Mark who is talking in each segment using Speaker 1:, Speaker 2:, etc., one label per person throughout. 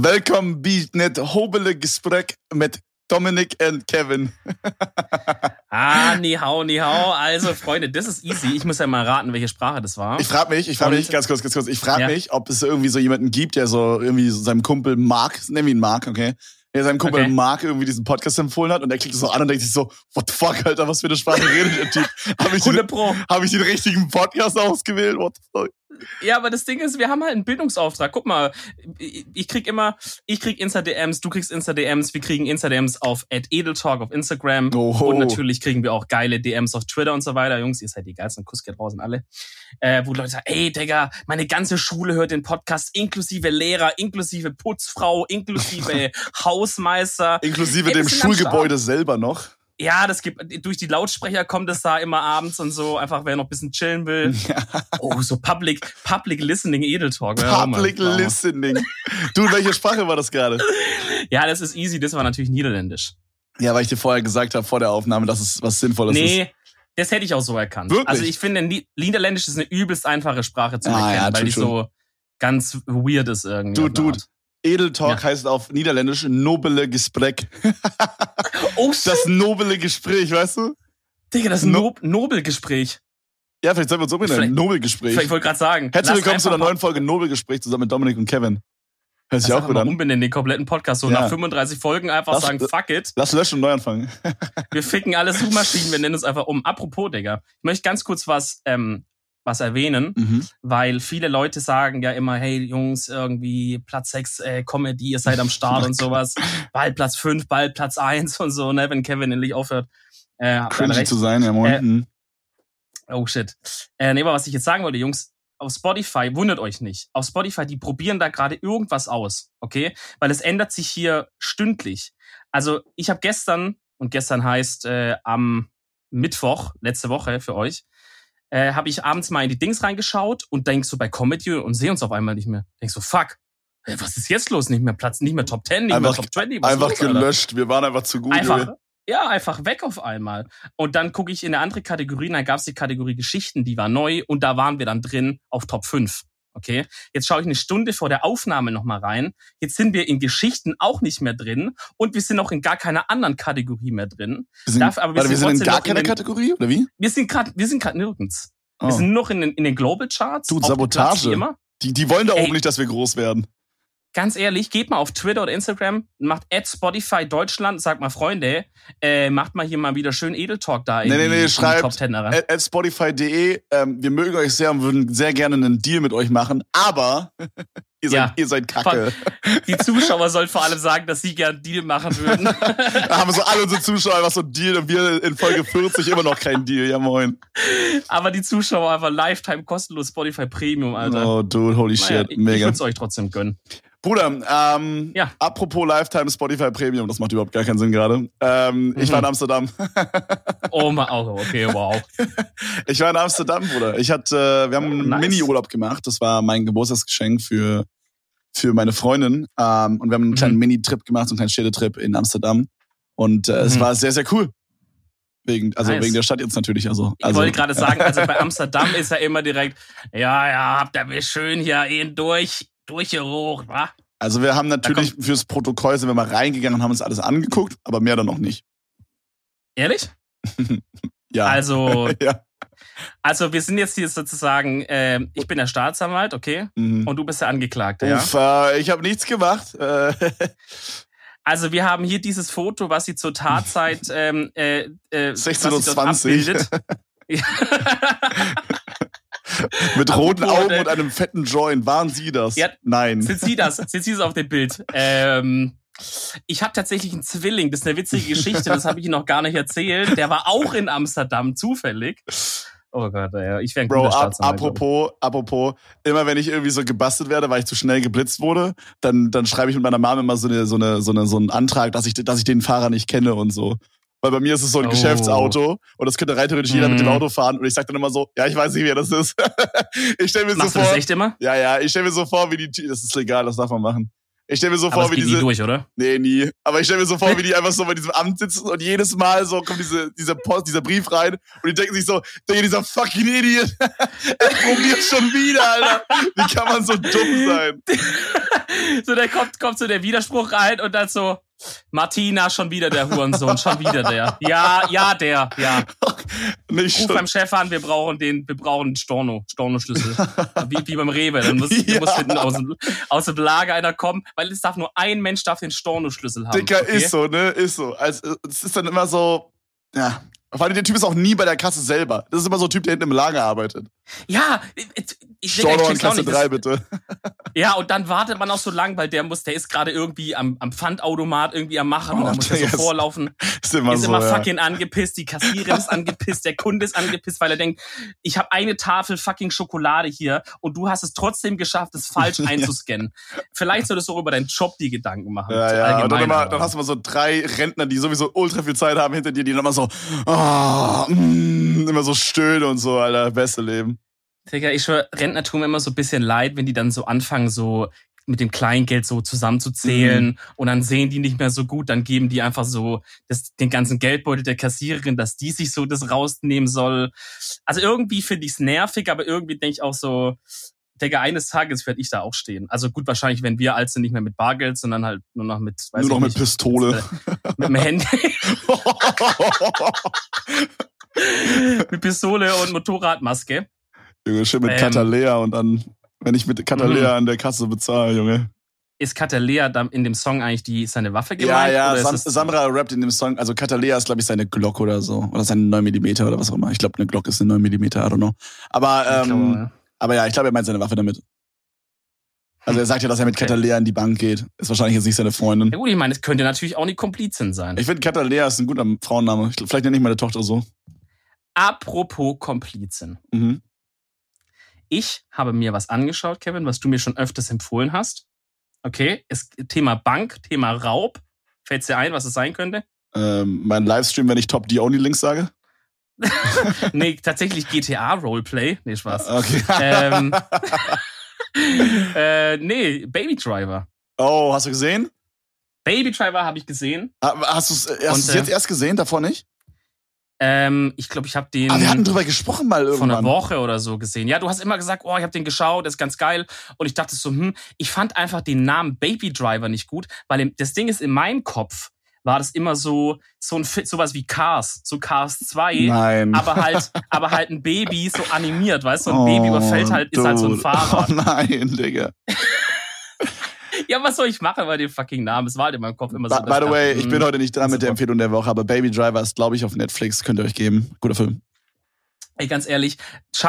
Speaker 1: Welkom bij het hobele gesprek met Dominic und Kevin.
Speaker 2: ah, ni hao, ni hao. Also, Freunde, das ist easy. Ich muss ja mal raten, welche Sprache das war.
Speaker 1: Ich frage mich, ich frage mich, ganz kurz, ganz kurz, ich frage ja. mich, ob es irgendwie so jemanden gibt, der so irgendwie so seinem Kumpel Mark, nennen wir ihn Mark, okay? Der seinem Kumpel okay. Mark irgendwie diesen Podcast empfohlen hat und er klickt so an und denkt sich so, what the fuck, Alter, was für eine Sprache redet der Typ? Habe ich, den, hab ich den richtigen Podcast ausgewählt? What the fuck?
Speaker 2: Ja, aber das Ding ist, wir haben halt einen Bildungsauftrag. Guck mal, ich krieg immer, ich krieg Insta-DMs, du kriegst Insta-DMs, wir kriegen Insta-DMs auf Edeltalk auf Instagram Oho. und natürlich kriegen wir auch geile DMs auf Twitter und so weiter. Jungs, ihr seid die geilsten, Kuss geht raus alle. Äh, wo Leute sagen, ey Digga, meine ganze Schule hört den Podcast, inklusive Lehrer, inklusive Putzfrau, inklusive Hausmeister.
Speaker 1: Inklusive ey, dem Schulgebäude selber noch
Speaker 2: ja, das gibt, durch die Lautsprecher kommt es da immer abends und so, einfach wer noch ein bisschen chillen will. Ja. Oh, so Public, Public Listening Edeltalk.
Speaker 1: Public ja, Listening. Du, welche Sprache war das gerade?
Speaker 2: Ja, das ist easy, das war natürlich Niederländisch.
Speaker 1: Ja, weil ich dir vorher gesagt habe, vor der Aufnahme, dass es was Sinnvolles nee, ist. Nee,
Speaker 2: das hätte ich auch so erkannt. Wirklich? Also ich finde, Niederländisch ist eine übelst einfache Sprache zu ah, erkennen, ja, weil die so ganz weird ist irgendwie.
Speaker 1: Du, du, Edeltalk ja. heißt auf Niederländisch nobele Gesprek. oh, shit. Das nobele Gespräch, weißt du?
Speaker 2: Digga, das no Nobelgespräch.
Speaker 1: Ja, vielleicht sollen wir uns umbenennen. Nobelgespräch.
Speaker 2: Ich wollte gerade sagen.
Speaker 1: Herzlich willkommen zu einer neuen Folge Nobelgespräch zusammen mit Dominik und Kevin.
Speaker 2: Hört sich auch gut an. umbenennen den kompletten Podcast. So ja. nach 35 Folgen einfach lass, sagen, fuck it.
Speaker 1: Lass löschen und neu anfangen.
Speaker 2: wir ficken alle Suchmaschinen, wir nennen uns einfach um. Apropos, Digga. Ich möchte ganz kurz was ähm, was erwähnen, mhm. weil viele Leute sagen ja immer, hey Jungs, irgendwie Platz 6 äh, Comedy, ihr seid am Start und sowas. Bald Platz 5, bald Platz 1 und so, ne, wenn Kevin endlich aufhört.
Speaker 1: Äh, Cringy zu sein, ja moin. Äh,
Speaker 2: mhm. oh shit. Äh, nee, aber was ich jetzt sagen wollte, Jungs, auf Spotify, wundert euch nicht. Auf Spotify, die probieren da gerade irgendwas aus, okay? Weil es ändert sich hier stündlich. Also ich habe gestern, und gestern heißt äh, am Mittwoch, letzte Woche für euch, äh, habe ich abends mal in die Dings reingeschaut und denk so bei Comedy und sehe uns auf einmal nicht mehr. Denk so, fuck, was ist jetzt los? Nicht mehr Platz, nicht mehr Top 10, nicht
Speaker 1: einfach,
Speaker 2: mehr Top 20.
Speaker 1: Was einfach los, gelöscht, Alter? wir waren einfach zu gut.
Speaker 2: Einfach, ja, einfach weg auf einmal. Und dann gucke ich in eine andere Kategorie, dann gab es die Kategorie Geschichten, die war neu und da waren wir dann drin auf Top 5. Okay, jetzt schaue ich eine Stunde vor der Aufnahme nochmal rein. Jetzt sind wir in Geschichten auch nicht mehr drin und wir sind auch in gar keiner anderen Kategorie mehr drin.
Speaker 1: Wir sind, Darf, aber wir, warte, sind, wir sind in gar keiner Kategorie oder wie?
Speaker 2: Wir sind gerade, wir sind gerade nirgends. Oh. Wir sind noch in den, in den Global Charts.
Speaker 1: Du, Sabotage. Die, die wollen da oben nicht, dass wir groß werden
Speaker 2: ganz ehrlich, geht mal auf Twitter oder Instagram, macht at Spotify Deutschland, sagt mal, Freunde, äh, macht mal hier mal wieder schön Edeltalk da
Speaker 1: in nee, nee, nee, die, schreibt at, at Spotify.de, ähm, wir mögen euch sehr und würden sehr gerne einen Deal mit euch machen, aber ihr, seid, ja. ihr seid kacke.
Speaker 2: Die Zuschauer sollen vor allem sagen, dass sie gerne einen Deal machen würden.
Speaker 1: da haben so alle unsere Zuschauer einfach so einen Deal und wir in Folge 40 immer noch keinen Deal, ja moin.
Speaker 2: Aber die Zuschauer einfach Lifetime kostenlos Spotify Premium, Alter.
Speaker 1: Oh, dude, holy naja, shit, mega. Ich
Speaker 2: würde es euch trotzdem gönnen.
Speaker 1: Bruder, ähm, ja. apropos Lifetime Spotify Premium, das macht überhaupt gar keinen Sinn gerade. Ähm, mhm. Ich war in Amsterdam.
Speaker 2: oh, oh, okay, wow.
Speaker 1: ich war in Amsterdam, Bruder. Ich hatte, wir haben einen nice. Mini-Urlaub gemacht. Das war mein Geburtstagsgeschenk für, für meine Freundin. Ähm, und wir haben einen kleinen mhm. Mini-Trip gemacht, so einen kleinen Städtetrip in Amsterdam. Und äh, mhm. es war sehr, sehr cool. Wegen, also nice. wegen der Stadt jetzt natürlich. Also,
Speaker 2: ich wollte gerade sagen, also bei Amsterdam ist ja immer direkt, ja, ja, habt ihr mir schön hier ihn durch durchgerucht, wa?
Speaker 1: Also wir haben natürlich fürs Protokoll sind wir mal reingegangen und haben uns alles angeguckt, aber mehr dann noch nicht.
Speaker 2: Ehrlich?
Speaker 1: ja.
Speaker 2: Also, ja. also wir sind jetzt hier sozusagen, äh, ich bin der Staatsanwalt, okay? Mhm. Und du bist der Angeklagte, Uff,
Speaker 1: ja? Äh, ich habe nichts gemacht. Äh.
Speaker 2: also wir haben hier dieses Foto, was sie zur Tatzeit ähm, äh,
Speaker 1: äh, 16.20 Uhr Mit roten Augen und einem fetten Joint. Waren Sie das?
Speaker 2: Ja,
Speaker 1: Nein.
Speaker 2: Sind Sie das? Sind Sie das auf dem Bild? Ähm, ich habe tatsächlich einen Zwilling. Das ist eine witzige Geschichte. Das habe ich Ihnen noch gar nicht erzählt. Der war auch in Amsterdam zufällig. Oh Gott, ja, ich wäre ein
Speaker 1: Bro, ab, apropos, apropos, immer wenn ich irgendwie so gebastelt werde, weil ich zu schnell geblitzt wurde, dann, dann schreibe ich mit meiner Mama immer so, eine, so, eine, so, eine, so einen Antrag, dass ich, dass ich den Fahrer nicht kenne und so. Weil bei mir ist es so ein oh. Geschäftsauto und das könnte rein theoretisch jeder mm. mit dem mhm. Auto fahren. Und ich sag dann immer so, ja, ich weiß nicht, wer das ist. ich stelle mir
Speaker 2: Machst
Speaker 1: so vor.
Speaker 2: Du das echt immer?
Speaker 1: Ja, ja, ich stelle mir so vor, wie die, das ist legal, das darf man machen. Ich stelle mir so
Speaker 2: aber
Speaker 1: vor, wie diese. Nie
Speaker 2: durch, oder?
Speaker 1: Nee, nie. Aber ich stelle mir so vor, wie die einfach so bei diesem Amt sitzen und jedes Mal so kommt diese, dieser Post, dieser Brief rein und die denken sich so, dieser fucking Idiot, er probiert schon wieder, Alter. Wie kann man so dumm sein?
Speaker 2: so, der kommt, kommt so der Widerspruch rein und dann so, Martina, schon wieder der Hurensohn, schon wieder der. Ja, ja, der, ja.
Speaker 1: Nicht
Speaker 2: Ruf
Speaker 1: schon.
Speaker 2: beim Chef an, wir brauchen den, wir brauchen einen Storno, Storno-Schlüssel. wie, wie beim Rewe. Dann muss,
Speaker 1: Ja.
Speaker 2: muss hinten aus, dem- aus dem Lager einer kommen, weil es darf nur ein Mensch darf den Storno-Schlüssel haben.
Speaker 1: Dicker,
Speaker 2: okay?
Speaker 1: ist so, ne? Ist so. Also, es ist dann immer so, ja. Vor allem der Typ ist auch nie bei der Kasse selber. Das ist immer so ein Typ, der hinten im Lager arbeitet.
Speaker 2: Ja, ich, Digga, ich
Speaker 1: Kasse
Speaker 2: nicht.
Speaker 1: 3,
Speaker 2: Das-
Speaker 1: bitte.
Speaker 2: Ja, und dann wartet man auch so lang, weil der muss, der ist gerade irgendwie am, am Pfandautomat irgendwie am Machen und
Speaker 1: Oh,
Speaker 2: dann muss er so
Speaker 1: ist-
Speaker 2: vorlaufen.
Speaker 1: Ist immer
Speaker 2: ist
Speaker 1: so.
Speaker 2: immer
Speaker 1: ja.
Speaker 2: fucking angepisst, die Kassiererin ist angepisst, der Kunde ist angepisst, weil er denkt, ich habe eine Tafel fucking Schokolade hier und du hast es trotzdem geschafft, es falsch
Speaker 1: Ja.
Speaker 2: einzuscannen. Vielleicht solltest du auch über deinen Job die Gedanken machen.
Speaker 1: Ja, ja. Und dann, immer, dann hast du mal so drei Rentner, die sowieso ultra viel Zeit haben hinter dir, die dann immer so, ah, mm, immer so stöhnen und so, Alter. Beste Leben.
Speaker 2: Digga, ich schwör, Rentner tun mir immer so ein bisschen leid, wenn die dann so anfangen, so mit dem Kleingeld so zusammenzuzählen
Speaker 1: Mhm.
Speaker 2: und dann sehen die nicht mehr so gut, dann geben die einfach so das, den ganzen Geldbeutel der Kassiererin, dass die sich so das rausnehmen soll. Also irgendwie finde ich es nervig, aber irgendwie denke ich auch so, Digga, eines Tages werde ich da auch stehen. Also gut, wahrscheinlich, wenn wir alt sind, nicht mehr mit Bargeld, sondern halt nur noch mit, weiß
Speaker 1: Nur noch
Speaker 2: ich
Speaker 1: mit
Speaker 2: nicht,
Speaker 1: Pistole.
Speaker 2: mit dem Handy, mit Pistole und Motorradmaske.
Speaker 1: Junge, schön mit
Speaker 2: Ähm.
Speaker 1: Katalea und dann, wenn ich mit Katalea
Speaker 2: Mhm.
Speaker 1: an der Kasse bezahle, Junge.
Speaker 2: Ist Katalea in dem Song eigentlich die seine Waffe
Speaker 1: Ja,
Speaker 2: gemeint?
Speaker 1: ja,
Speaker 2: oder
Speaker 1: Sam Samra rappt in dem Song, also Katalea ist, glaube ich, seine Glock oder so. Oder seine 9 mm oder was auch immer. Ich glaube, eine Glock ist eine 9 mm, I don't know. Aber, ähm,
Speaker 2: glaube,
Speaker 1: aber ja, ich glaube, er meint seine Waffe damit. Also er sagt ja, dass er mit
Speaker 2: Okay.
Speaker 1: Katalea in die Bank geht. Ist wahrscheinlich jetzt nicht seine Freundin.
Speaker 2: Ja gut, ich meine, es könnte natürlich auch eine Komplizin sein.
Speaker 1: Ich finde, Katalea ist ein guter Frauenname. Ich, vielleicht nenne ich meine Tochter so.
Speaker 2: Apropos Komplizin.
Speaker 1: Mhm.
Speaker 2: Ich habe mir was angeschaut, Kevin, was du mir schon öfters empfohlen hast. Okay, es, Thema Bank, Thema Raub. Fällt dir ein, was es sein könnte?
Speaker 1: Ähm, mein Livestream, wenn ich Top D Only Links sage.
Speaker 2: nee, tatsächlich GTA Roleplay. Nee, Spaß.
Speaker 1: Okay.
Speaker 2: ähm, äh, nee, Baby Driver.
Speaker 1: oh, hast du gesehen?
Speaker 2: Baby Driver habe ich gesehen.
Speaker 1: Ah, Hast du es hast
Speaker 2: äh,
Speaker 1: jetzt erst gesehen, davor nicht?
Speaker 2: Ähm, ich glaube, ich habe den
Speaker 1: Ah, wir hatten drüber gesprochen mal
Speaker 2: vor
Speaker 1: irgendwann.
Speaker 2: einer Woche oder so gesehen. Ja, du hast immer gesagt, oh, ich habe den geschaut, das ist ganz geil. Und ich dachte so, hm, ich fand einfach den Namen Baby Driver nicht gut, weil das Ding ist, in meinem Kopf war das immer so, so ein sowas wie Cars, so Cars 2.
Speaker 1: Nein.
Speaker 2: Aber halt, aber halt ein Baby so animiert, weißt du? So ein Baby überfällt halt, ist halt so ein
Speaker 1: dude.
Speaker 2: Fahrrad.
Speaker 1: Oh nein, Digga.
Speaker 2: Ja, was soll ich machen bei dem fucking Namen? Es war halt in meinem Kopf immer so.
Speaker 1: By, by the way, ich
Speaker 2: hm,
Speaker 1: bin heute nicht dran mit der. Empfehlung der Woche, aber Baby Driver ist, glaube ich, auf Netflix. Könnt ihr euch geben. Guter Film.
Speaker 2: Ey, ganz ehrlich,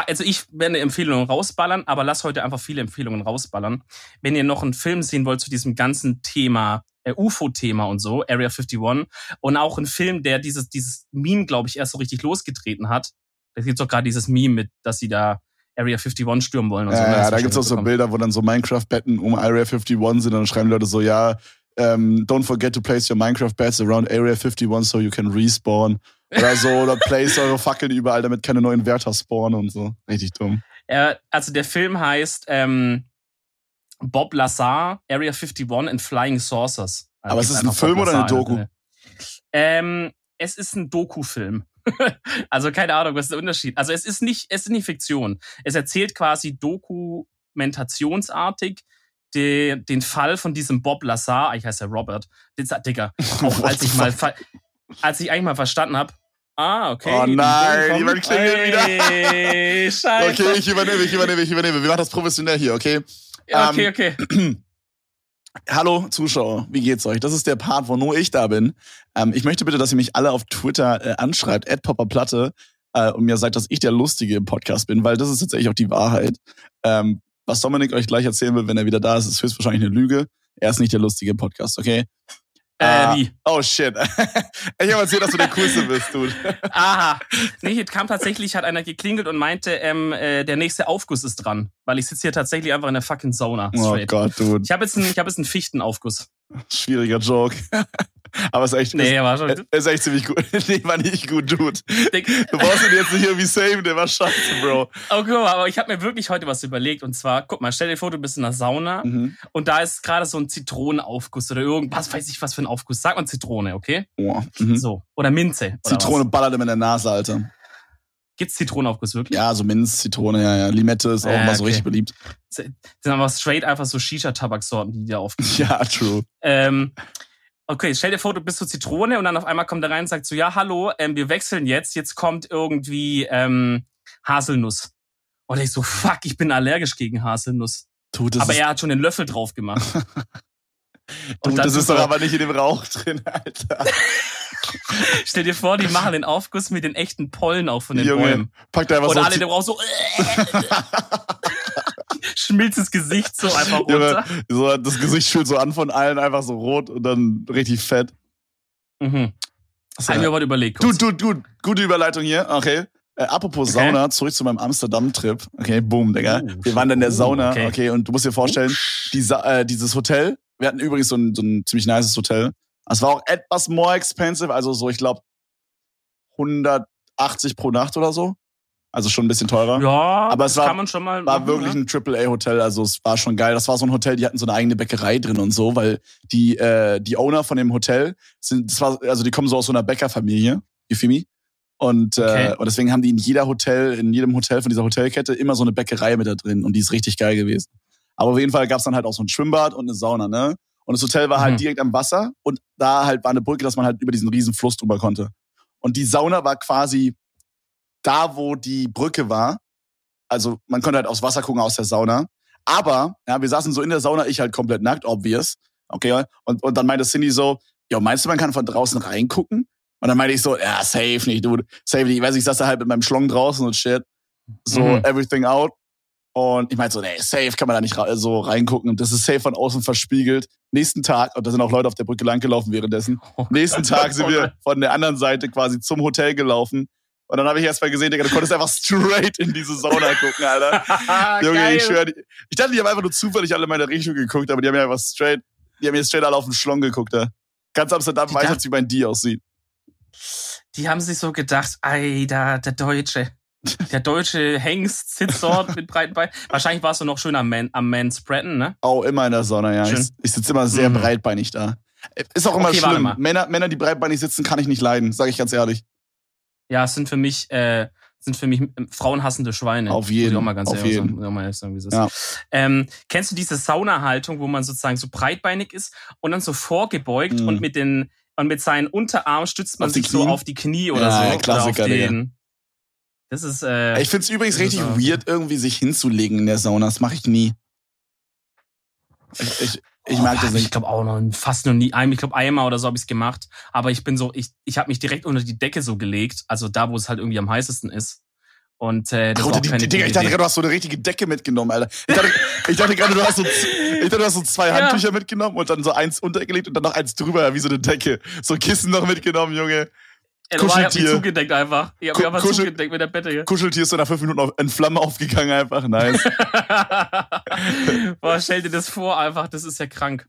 Speaker 2: also ich werde Empfehlungen rausballern, aber lass heute einfach viele Empfehlungen rausballern. Wenn ihr noch einen Film sehen wollt zu diesem ganzen Thema, äh, UFO-Thema und so, Area 51, und auch einen Film, der dieses, dieses Meme, glaube ich, erst so richtig losgetreten hat. Da gibt's doch gerade dieses Meme mit, dass sie da Area 51 stürmen wollen und so.
Speaker 1: Ja,
Speaker 2: ne?
Speaker 1: ja,
Speaker 2: du
Speaker 1: da gibt's auch so. Bilder, wo dann so Minecraft-Betten um Area 51 sind und dann schreiben Leute so, ja, ähm, don't forget to place your Minecraft-Beds around Area 51 so you can respawn. Oder so, oder place eure Fackeln überall, damit keine neuen Wärter spawnen und so. Richtig dumm.
Speaker 2: Äh, also der Film heißt ähm, Bob Lazar, Area 51 and Flying Saucers. Also
Speaker 1: Aber
Speaker 2: gibt's
Speaker 1: es ist ein
Speaker 2: einfach Bob
Speaker 1: Film oder eine
Speaker 2: Lazar,
Speaker 1: Doku?
Speaker 2: ne? Ähm, es ist ein Doku-Film. also keine Ahnung, was ist der Unterschied? Also es ist nicht, es ist nicht Fiktion. Es erzählt quasi dokumentationsartig de, den Fall von diesem Bob Lazar, ich heiße ja Robert, den, Digga, auch als ich mal, als ich eigentlich mal verstanden habe, ah, okay.
Speaker 1: Oh nein, jemand klingelt wieder.
Speaker 2: Ey, Scheiße.
Speaker 1: Okay, ich übernehme, ich übernehme, ich übernehme. Wir machen das professionell hier, okay?
Speaker 2: Ja, okay,
Speaker 1: Ähm,
Speaker 2: okay.
Speaker 1: Hallo Zuschauer, wie geht's euch? Das ist der Part, wo nur ich da bin. Ähm, ich möchte bitte, dass ihr mich alle auf Twitter äh, anschreibt, @popperplatte, äh, und mir sagt, dass ich der Lustige im Podcast bin, weil das ist tatsächlich auch die Wahrheit. Ähm, was Dominik euch gleich erzählen will, wenn er wieder da ist, ist höchstwahrscheinlich eine Lüge. Er ist nicht der Lustige im Podcast, okay?
Speaker 2: Äh,
Speaker 1: Ah.
Speaker 2: wie?
Speaker 1: Oh shit. ich habe erzählt, dass du der Coolste bist, dude.
Speaker 2: Aha. Nee, hier kam tatsächlich, hat einer geklingelt und meinte, ähm, äh, der nächste Aufguss ist dran. Weil ich sitze hier tatsächlich einfach in der fucking Sauna.
Speaker 1: Oh
Speaker 2: Straight.
Speaker 1: Gott, dude.
Speaker 2: ich habe jetzt, einen- ich hab jetzt einen Fichtenaufguss.
Speaker 1: Schwieriger Joke. Aber ist echt,
Speaker 2: Nee,
Speaker 1: ist,
Speaker 2: war schon.
Speaker 1: ist echt ziemlich gut. nee, war nicht gut, dude. Du brauchst ihn jetzt nicht irgendwie saven, der war scheiße, Bro.
Speaker 2: Oh, guck mal, aber ich habe mir wirklich heute was überlegt. Und zwar, guck mal, stell dir vor, du bist in der Sauna
Speaker 1: Mhm.
Speaker 2: und da ist gerade so ein Zitronenaufguss oder irgendwas, weiß ich was für ein Aufguss. Sag mal Zitrone, okay?
Speaker 1: Oh, mhm.
Speaker 2: So. Oder Minze. Oder
Speaker 1: Zitrone ballert ihm in der Nase, Alter.
Speaker 2: Gibt's Zitronenaufguss wirklich?
Speaker 1: Ja, so Minz, Zitrone, ja, ja. Limette ist auch
Speaker 2: Äh,
Speaker 1: immer so
Speaker 2: okay.
Speaker 1: richtig beliebt.
Speaker 2: Das sind aber straight einfach so Shisha-Tabaksorten, die dir aufgehen.
Speaker 1: Ja, true.
Speaker 2: Ähm, okay, stell dir vor, du bist so Zitrone und dann auf einmal kommt er rein und sagt so, ja, hallo, ähm, wir wechseln jetzt, jetzt kommt irgendwie ähm, Haselnuss. Und ich so, fuck, ich bin allergisch gegen Haselnuss.
Speaker 1: Du, das
Speaker 2: aber er hat schon den Löffel drauf gemacht.
Speaker 1: du, das ist doch aber nicht in dem Rauch drin, Alter.
Speaker 2: Stell dir vor, die machen den Aufguss mit den echten Pollen auch von den
Speaker 1: Junge,
Speaker 2: Bäumen.
Speaker 1: pack da einfach
Speaker 2: Und
Speaker 1: so.
Speaker 2: alle in dem Raum so, schmilzt das Gesicht so einfach runter.
Speaker 1: Junge, so, das Gesicht schült so an von allen, einfach so rot und dann richtig fett.
Speaker 2: Mhm.
Speaker 1: Das
Speaker 2: Hab ich mir
Speaker 1: ist-
Speaker 2: aber überlegt.
Speaker 1: Du,
Speaker 2: kurz.
Speaker 1: du, du, gute Überleitung hier. Okay. Äh, apropos
Speaker 2: Okay.
Speaker 1: Sauna, zurück zu meinem Amsterdam-Trip. Okay, boom, Digga.
Speaker 2: Oh,
Speaker 1: wir waren dann in der
Speaker 2: oh,
Speaker 1: Sauna,
Speaker 2: okay.
Speaker 1: okay. und du musst dir vorstellen, die Sa äh, dieses Hotel, wir hatten übrigens so ein, so ein ziemlich nices Hotel. Es war auch etwas more expensive, also so, ich glaube, 180 pro Nacht oder so. Also schon ein bisschen teurer.
Speaker 2: Ja,
Speaker 1: Aber es war-
Speaker 2: kann man schon mal
Speaker 1: War
Speaker 2: machen,
Speaker 1: wirklich
Speaker 2: ne?
Speaker 1: ein AAA-Hotel, also es war schon geil. Das war so ein Hotel, die hatten so eine eigene Bäckerei drin und so, weil die, äh, die Owner von dem Hotel sind, das war, also die kommen so aus so einer Bäckerfamilie, you feel me? Und,
Speaker 2: Okay.
Speaker 1: äh, und deswegen haben die in jeder Hotel, in jedem Hotel von dieser Hotelkette immer so eine Bäckerei mit da drin und die ist richtig geil gewesen. Aber auf jeden Fall gab's dann halt auch so ein Schwimmbad und eine Sauna, ne? Und das Hotel war halt
Speaker 2: Mhm.
Speaker 1: direkt am Wasser und da halt war eine Brücke, dass man halt über diesen riesen Fluss drüber konnte. Und die Sauna war quasi da, wo die Brücke war. Also man konnte halt aufs Wasser gucken aus der Sauna. Aber, ja, wir saßen so in der Sauna, ich halt komplett nackt, obvious. Okay, und, und dann meinte Cindy so, ja, meinst du, man kann von draußen reingucken? Und dann meinte ich so, ja, safe nicht, dude. Safe nicht. Ich weiß, ich saß da halt mit meinem Schlong draußen und shit. So,
Speaker 2: Mhm.
Speaker 1: everything out. Und ich meinte so, nee, safe kann man da nicht so reingucken. Und das ist safe von außen verspiegelt. Nächsten Tag, und da sind auch Leute auf der Brücke langgelaufen währenddessen.
Speaker 2: Oh
Speaker 1: Nächsten. Tag sind wir von der anderen Seite quasi zum Hotel gelaufen. Und dann habe ich erst mal gesehen, Digga, du konntest einfach straight in diese Sauna gucken, Alter. Junge,
Speaker 2: Geil.
Speaker 1: ich schwöre, die- ich dachte, die haben einfach nur zufällig alle in meine Richtung geguckt, aber die haben ja einfach straight, die haben mir straight alle auf den Schlong geguckt, da. Ganz Amsterdam
Speaker 2: Die
Speaker 1: weiß jetzt, wie mein D aussieht.
Speaker 2: Die haben sich so gedacht, ey, da, der Deutsche. Der deutsche Hengst sitzt dort mit breiten Beinen. Wahrscheinlich warst du noch schön am, Man, am Manspreaden, ne?
Speaker 1: Auch immer in der Sonne, ja.
Speaker 2: Schön.
Speaker 1: Ich, ich sitze immer sehr
Speaker 2: Mhm.
Speaker 1: breitbeinig da. Ist auch immer
Speaker 2: Okay,
Speaker 1: schlimm. Männer, Männer, die breitbeinig sitzen, kann ich nicht leiden, sage ich ganz ehrlich.
Speaker 2: Ja, es sind für mich, äh, sind für mich ähm, frauenhassende Schweine.
Speaker 1: Auf jeden,
Speaker 2: Muss ich mal ganz
Speaker 1: auf jeden.
Speaker 2: sagen, sagen, wie es ist.
Speaker 1: Ja.
Speaker 2: Ähm, kennst du diese Saunahaltung, wo man sozusagen so breitbeinig ist und dann so vorgebeugt
Speaker 1: Mhm.
Speaker 2: und mit den und mit seinen Unterarmen stützt man
Speaker 1: Auf
Speaker 2: sich so auf die Knie oder
Speaker 1: Ja,
Speaker 2: so.
Speaker 1: ja,
Speaker 2: oder
Speaker 1: Klassiker,
Speaker 2: auf den, Das ist, äh,
Speaker 1: Ich find's übrigens
Speaker 2: ist
Speaker 1: richtig weird, irgendwie sich hinzulegen in der Sauna. Das mache ich nie. Ich, ich, ich mag
Speaker 2: Oh,
Speaker 1: das
Speaker 2: Ich
Speaker 1: nicht.
Speaker 2: glaube auch noch fast noch nie. ein- Ich glaube einmal oder so habe ich es gemacht. Aber ich bin so, ich, ich habe mich direkt unter die Decke so gelegt, also da, wo es halt irgendwie am heißesten ist. Und äh, das
Speaker 1: Ach,
Speaker 2: war auch keine
Speaker 1: die, Digga, ich dachte gerade, du hast so eine richtige Decke mitgenommen, Alter. Ich dachte, ich dachte gerade, du hast so, ich dachte, du hast so zwei
Speaker 2: Ja.
Speaker 1: Handtücher mitgenommen und dann so eins untergelegt und dann noch eins drüber, wie so eine Decke. So Kissen noch mitgenommen, Junge.
Speaker 2: Ja, du, ich hab mich
Speaker 1: Kuscheltier.
Speaker 2: zugedeckt einfach. Ich hab mich einfach
Speaker 1: Kuschel-
Speaker 2: zugedeckt mit der Bettdecke.
Speaker 1: Kuscheltier ist so nach fünf Minuten auf, in Flammen aufgegangen, einfach. Nice.
Speaker 2: Boah, stell dir das vor, einfach, das ist ja krank.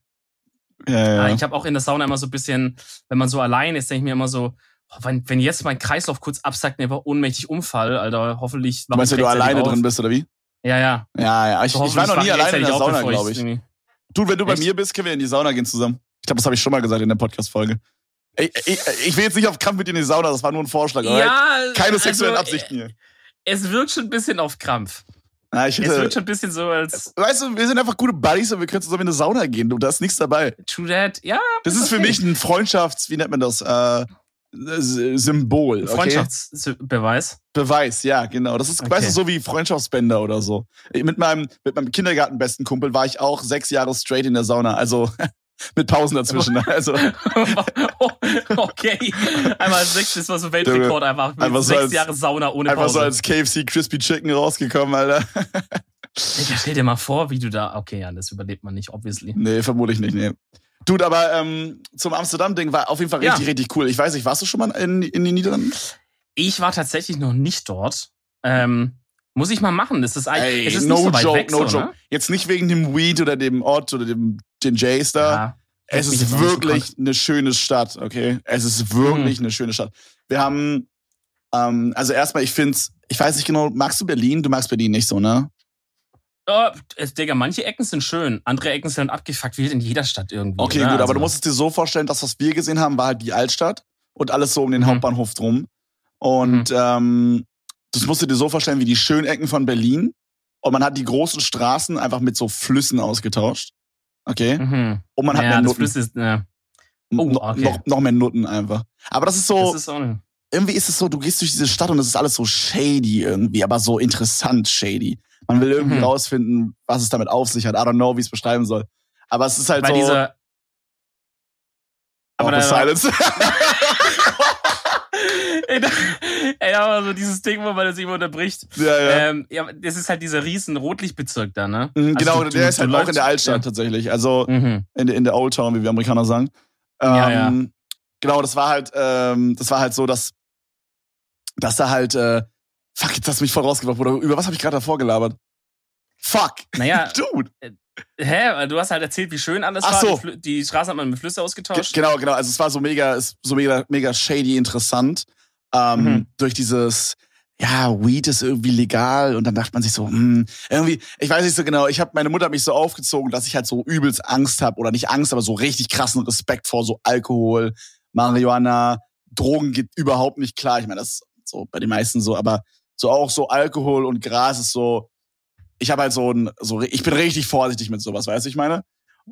Speaker 1: Ja,
Speaker 2: Ja.
Speaker 1: ja.
Speaker 2: Ich habe auch in der Sauna immer so ein bisschen, wenn man so allein ist, denke ich mir immer so, oh, wenn, wenn jetzt mein Kreislauf kurz absackt und einfach ohnmächtig umfall, Alter, hoffentlich.
Speaker 1: Du meinst, wenn du alleine drin bist, oder wie?
Speaker 2: Ja, ja.
Speaker 1: Ja, ja. Ich, ich war noch nie alleine in der Sauna,
Speaker 2: glaube
Speaker 1: ich. Du, wenn du bei
Speaker 2: Echt?
Speaker 1: mir bist, können wir in die Sauna gehen zusammen. Ich glaube, das habe ich schon mal gesagt in der Podcast-Folge. Ich, ich, ich will jetzt nicht auf Krampf mit dir in die Sauna, das war nur ein Vorschlag.
Speaker 2: Ja,
Speaker 1: Keine sexuellen
Speaker 2: also,
Speaker 1: Absichten hier.
Speaker 2: Es wirkt schon ein bisschen auf Krampf.
Speaker 1: Ja, ich
Speaker 2: Es
Speaker 1: hätte,
Speaker 2: wirkt schon ein bisschen so als
Speaker 1: weißt du, wir sind einfach gute Buddies und wir können zusammen in eine Sauna gehen. Du, da ist nichts dabei.
Speaker 2: True That. Ja,
Speaker 1: Das ist für
Speaker 2: okay.
Speaker 1: mich ein Freundschafts-, wie nennt man das? Äh, Symbol. Okay?
Speaker 2: Freundschaftsbeweis.
Speaker 1: Beweis, ja, genau. Das ist,
Speaker 2: Okay.
Speaker 1: weißt du, so wie Freundschaftsbänder oder so. Mit meinem, mit meinem Kindergartenbesten Kumpel war ich auch sechs Jahre straight in der Sauna. Also mit Pausen dazwischen. Also
Speaker 2: okay. Einmal sechs, das war so Weltrekord einfach. Mit
Speaker 1: Einfach so
Speaker 2: sechs
Speaker 1: als-
Speaker 2: Jahre Sauna ohne
Speaker 1: einfach
Speaker 2: Pause.
Speaker 1: so als KFC Crispy Chicken rausgekommen, Alter.
Speaker 2: Digga, stell dir mal vor, wie du da. Okay, ja, das überlebt man nicht, obviously.
Speaker 1: Nee, vermutlich nicht, nee. Dude, aber ähm, zum Amsterdam-Ding war auf jeden Fall
Speaker 2: Ja.
Speaker 1: richtig, richtig cool. Ich weiß nicht, warst du schon mal in, in den Niederlanden?
Speaker 2: Ich war tatsächlich noch nicht dort. Ähm, muss ich mal machen. Das ist eigentlich.
Speaker 1: Ey,
Speaker 2: es ist
Speaker 1: no
Speaker 2: nicht so weit
Speaker 1: joke,
Speaker 2: weg,
Speaker 1: no
Speaker 2: so,
Speaker 1: joke.
Speaker 2: Ne?
Speaker 1: Jetzt nicht wegen dem Weed oder dem Ort oder dem den Jays da.
Speaker 2: Ja,
Speaker 1: es ist
Speaker 2: so
Speaker 1: wirklich eine schöne Stadt, okay? Es ist wirklich eine schöne Stadt. Wir haben, ähm, also erstmal, ich find's, ich weiß nicht genau, magst du Berlin? Du magst Berlin nicht so, ne?
Speaker 2: Oh, Digga, manche Ecken sind schön, andere Ecken sind abgefuckt, wie in jeder Stadt irgendwie.
Speaker 1: Okay,
Speaker 2: ne?
Speaker 1: gut, aber
Speaker 2: Also,
Speaker 1: du musst es dir so vorstellen, dass was wir gesehen haben, war halt die Altstadt und alles so um den
Speaker 2: Mhm.
Speaker 1: Hauptbahnhof drum. Und ähm, das musst du dir so vorstellen wie die Schönecken von Berlin. Und man hat die großen Straßen einfach mit so Flüssen ausgetauscht. Okay?
Speaker 2: Mhm.
Speaker 1: Und man hat
Speaker 2: ja,
Speaker 1: mehr Nutten.
Speaker 2: Fluss ist, ja. Oh, okay.
Speaker 1: noch, noch mehr Nutten einfach. Aber das ist so,
Speaker 2: Das ist
Speaker 1: irgendwie ist es so, du gehst durch diese Stadt und es ist alles so shady irgendwie, aber so interessant shady. Man will irgendwie
Speaker 2: Mhm.
Speaker 1: rausfinden, was es damit auf sich hat. I don't know, wie ich es beschreiben soll. Aber es ist halt
Speaker 2: bei
Speaker 1: so.
Speaker 2: dieser, aber
Speaker 1: Awkward
Speaker 2: da-
Speaker 1: Silence.
Speaker 2: ey, da, ey, aber so dieses Ding, wo man das immer unterbricht.
Speaker 1: ja, ja.
Speaker 2: Ähm, ja, das ist halt dieser riesen Rotlichtbezirk da, ne?
Speaker 1: Mhm,
Speaker 2: Also
Speaker 1: genau,
Speaker 2: du-
Speaker 1: der
Speaker 2: du-
Speaker 1: ist halt auch in der Altstadt tatsächlich. Also
Speaker 2: Ja. Mhm.
Speaker 1: in, der- in der Old Town, wie wir Amerikaner sagen. Ähm,
Speaker 2: Ja, ja.
Speaker 1: Genau, das war halt, ähm, das war halt so, dass, dass da halt, äh, fuck, jetzt hast du mich voll rausgebracht, Bruder. Über was habe ich gerade davor gelabert? Fuck.
Speaker 2: Naja,
Speaker 1: Dude.
Speaker 2: Hä? Weil Du hast halt erzählt, wie schön alles
Speaker 1: Ach
Speaker 2: war.
Speaker 1: so.
Speaker 2: Die, die Straßen hat man mit Flüsse
Speaker 1: Ge
Speaker 2: ausgetauscht.
Speaker 1: genau, genau. Also es war so mega, so mega, mega shady interessant. Ähm,
Speaker 2: Mhm.
Speaker 1: Durch dieses, ja, Weed ist irgendwie legal und dann dachte man sich so, hm, irgendwie, ich weiß nicht so genau, ich habe meine Mutter hat mich so aufgezogen, dass ich halt so übelst Angst habe oder nicht Angst, aber so richtig krassen Respekt vor so Alkohol, Marihuana, Drogen geht überhaupt nicht klar. Ich meine, das ist so bei den meisten so, aber so auch so Alkohol und Gras ist so, ich habe halt so ein, so, ich bin richtig vorsichtig mit sowas, weißt du, ich meine?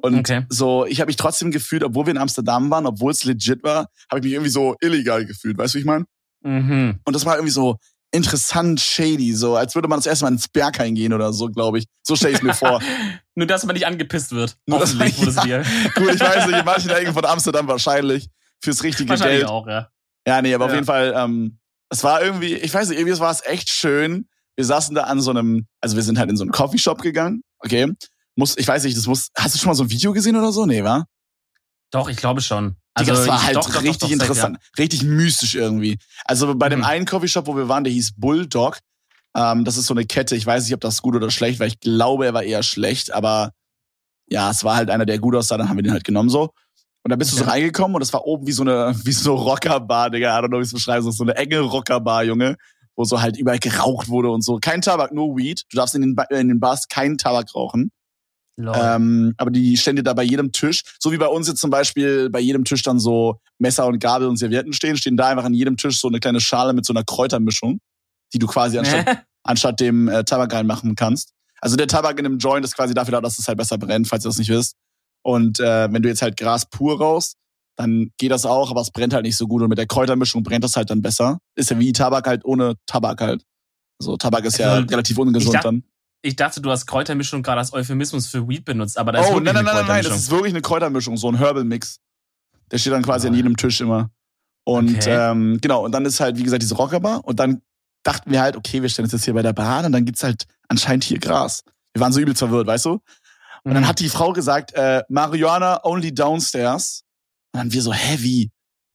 Speaker 1: Und
Speaker 2: Okay.
Speaker 1: so, ich habe mich trotzdem gefühlt, obwohl wir in Amsterdam waren, obwohl es legit war, habe ich mich irgendwie so illegal gefühlt, weißt du, wie ich meine?
Speaker 2: Mhm.
Speaker 1: Und das war irgendwie so interessant shady, so als würde man das erste Mal ins Berghain gehen oder so, glaube ich. So stelle ich mir vor.
Speaker 2: Nur, dass man nicht angepisst wird.
Speaker 1: Nur, dass-
Speaker 2: es dir.
Speaker 1: Gut, ich weiß nicht, in manchen Ecken von Amsterdam wahrscheinlich fürs richtige
Speaker 2: Wahrscheinlich
Speaker 1: Geld.
Speaker 2: auch, ja.
Speaker 1: Ja, nee, aber auf
Speaker 2: Ja.
Speaker 1: jeden Fall, ähm, es war irgendwie, ich weiß nicht, irgendwie war es echt schön. Wir saßen da an so einem, also wir sind halt in so einen Coffeeshop gegangen, okay? Muss, ich weiß nicht, das muss, hast du schon mal so ein Video gesehen oder so? Nee, wa?
Speaker 2: Doch, ich glaube schon.
Speaker 1: Also, das war halt
Speaker 2: doch,
Speaker 1: richtig
Speaker 2: doch,
Speaker 1: interessant, richtig mystisch irgendwie. Also bei dem
Speaker 2: Mhm.
Speaker 1: einen Coffeeshop, wo wir waren, der hieß Bulldog. Ähm, das ist so eine Kette. Ich weiß nicht, ob das gut oder schlecht, weil ich glaube, er war eher schlecht. Aber ja, es war halt einer, der gut aussah. Dann haben wir den halt genommen so. Und da bist du so reingekommen und das war oben wie so eine, wie so eine Rockerbar, Digga. I don't know, wie ich es beschreiben soll. So eine enge Rockerbar, Junge. Wo so halt überall geraucht wurde und so. Kein Tabak, nur Weed. Du darfst in den, Ba- in den Bars keinen Tabak rauchen. Ähm, aber die stände da bei jedem Tisch, so wie bei uns jetzt zum Beispiel bei jedem Tisch dann so Messer und Gabel und Servietten stehen, stehen da einfach an jedem Tisch so eine kleine Schale mit so einer Kräutermischung, die du quasi anstatt, anstatt dem äh, Tabak reinmachen kannst. Also der Tabak in einem Joint ist quasi dafür da, dass es halt besser brennt, falls ihr das nicht wisst. Und äh, wenn du jetzt halt Gras pur rauchst, dann geht das auch, aber es brennt halt nicht so gut. Und mit der Kräutermischung brennt das halt dann besser. Ist ja wie Tabak halt ohne Tabak halt. Also Tabak ist ja
Speaker 2: Also,
Speaker 1: relativ ungesund dann.
Speaker 2: ich dachte, du hast Kräutermischung gerade als Euphemismus für Weed benutzt, aber da ist
Speaker 1: Oh,
Speaker 2: wirklich
Speaker 1: nein, nein,
Speaker 2: eine
Speaker 1: nein, nein, nein, das ist wirklich eine Kräutermischung, so ein Herbal-Mix. Der steht dann quasi an
Speaker 2: Ah.
Speaker 1: jedem Tisch immer. Und
Speaker 2: Okay.
Speaker 1: ähm, genau, und dann ist halt, wie gesagt, diese Rockerbar. Und dann dachten wir halt, okay, wir stellen uns jetzt hier bei der Bar und dann gibt's halt anscheinend hier Gras. Wir waren so übelst verwirrt, weißt du? Und dann
Speaker 2: Mhm.
Speaker 1: hat die Frau gesagt, äh, Marihuana only downstairs. Und dann wir so, hä, wie?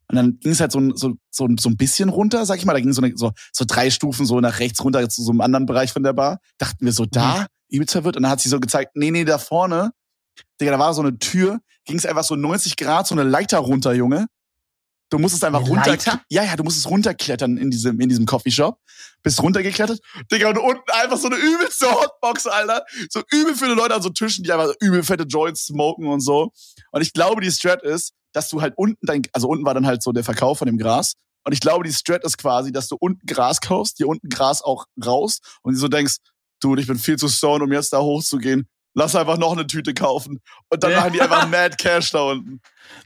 Speaker 1: Und dann ging es halt so, ein- so, so, so ein bisschen runter, sag ich mal. Da ging so, eine, so, so drei Stufen so nach rechts runter zu so einem anderen Bereich von der Bar. Dachten wir so, da, übelst verwirrt. Und dann hat sie so gezeigt, nee, nee, da vorne, Digga, da war so eine Tür, ging es einfach so 90 Grad, so eine Leiter runter, Junge. Du musstest einfach
Speaker 2: Eine
Speaker 1: runter. Ja, ja, du musstest runterklettern in diesem, in diesem Coffeeshop. Bist runtergeklettert. Digga, und unten einfach so eine übelste Hotbox, Alter. So übel viele Leute an so Tischen, die einfach übel fette Joints smoken und so. Und ich glaube, die Strat ist, dass du halt unten dein, also unten war dann halt so der Verkauf von dem Gras. Und ich glaube, die Strat ist quasi, dass du unten Gras kaufst, dir unten Gras auch raus und du so denkst, du, ich bin viel zu stoned, um jetzt da hochzugehen. Lass einfach noch eine Tüte kaufen. Und dann
Speaker 2: Ja.
Speaker 1: machen die einfach Mad Cash da unten.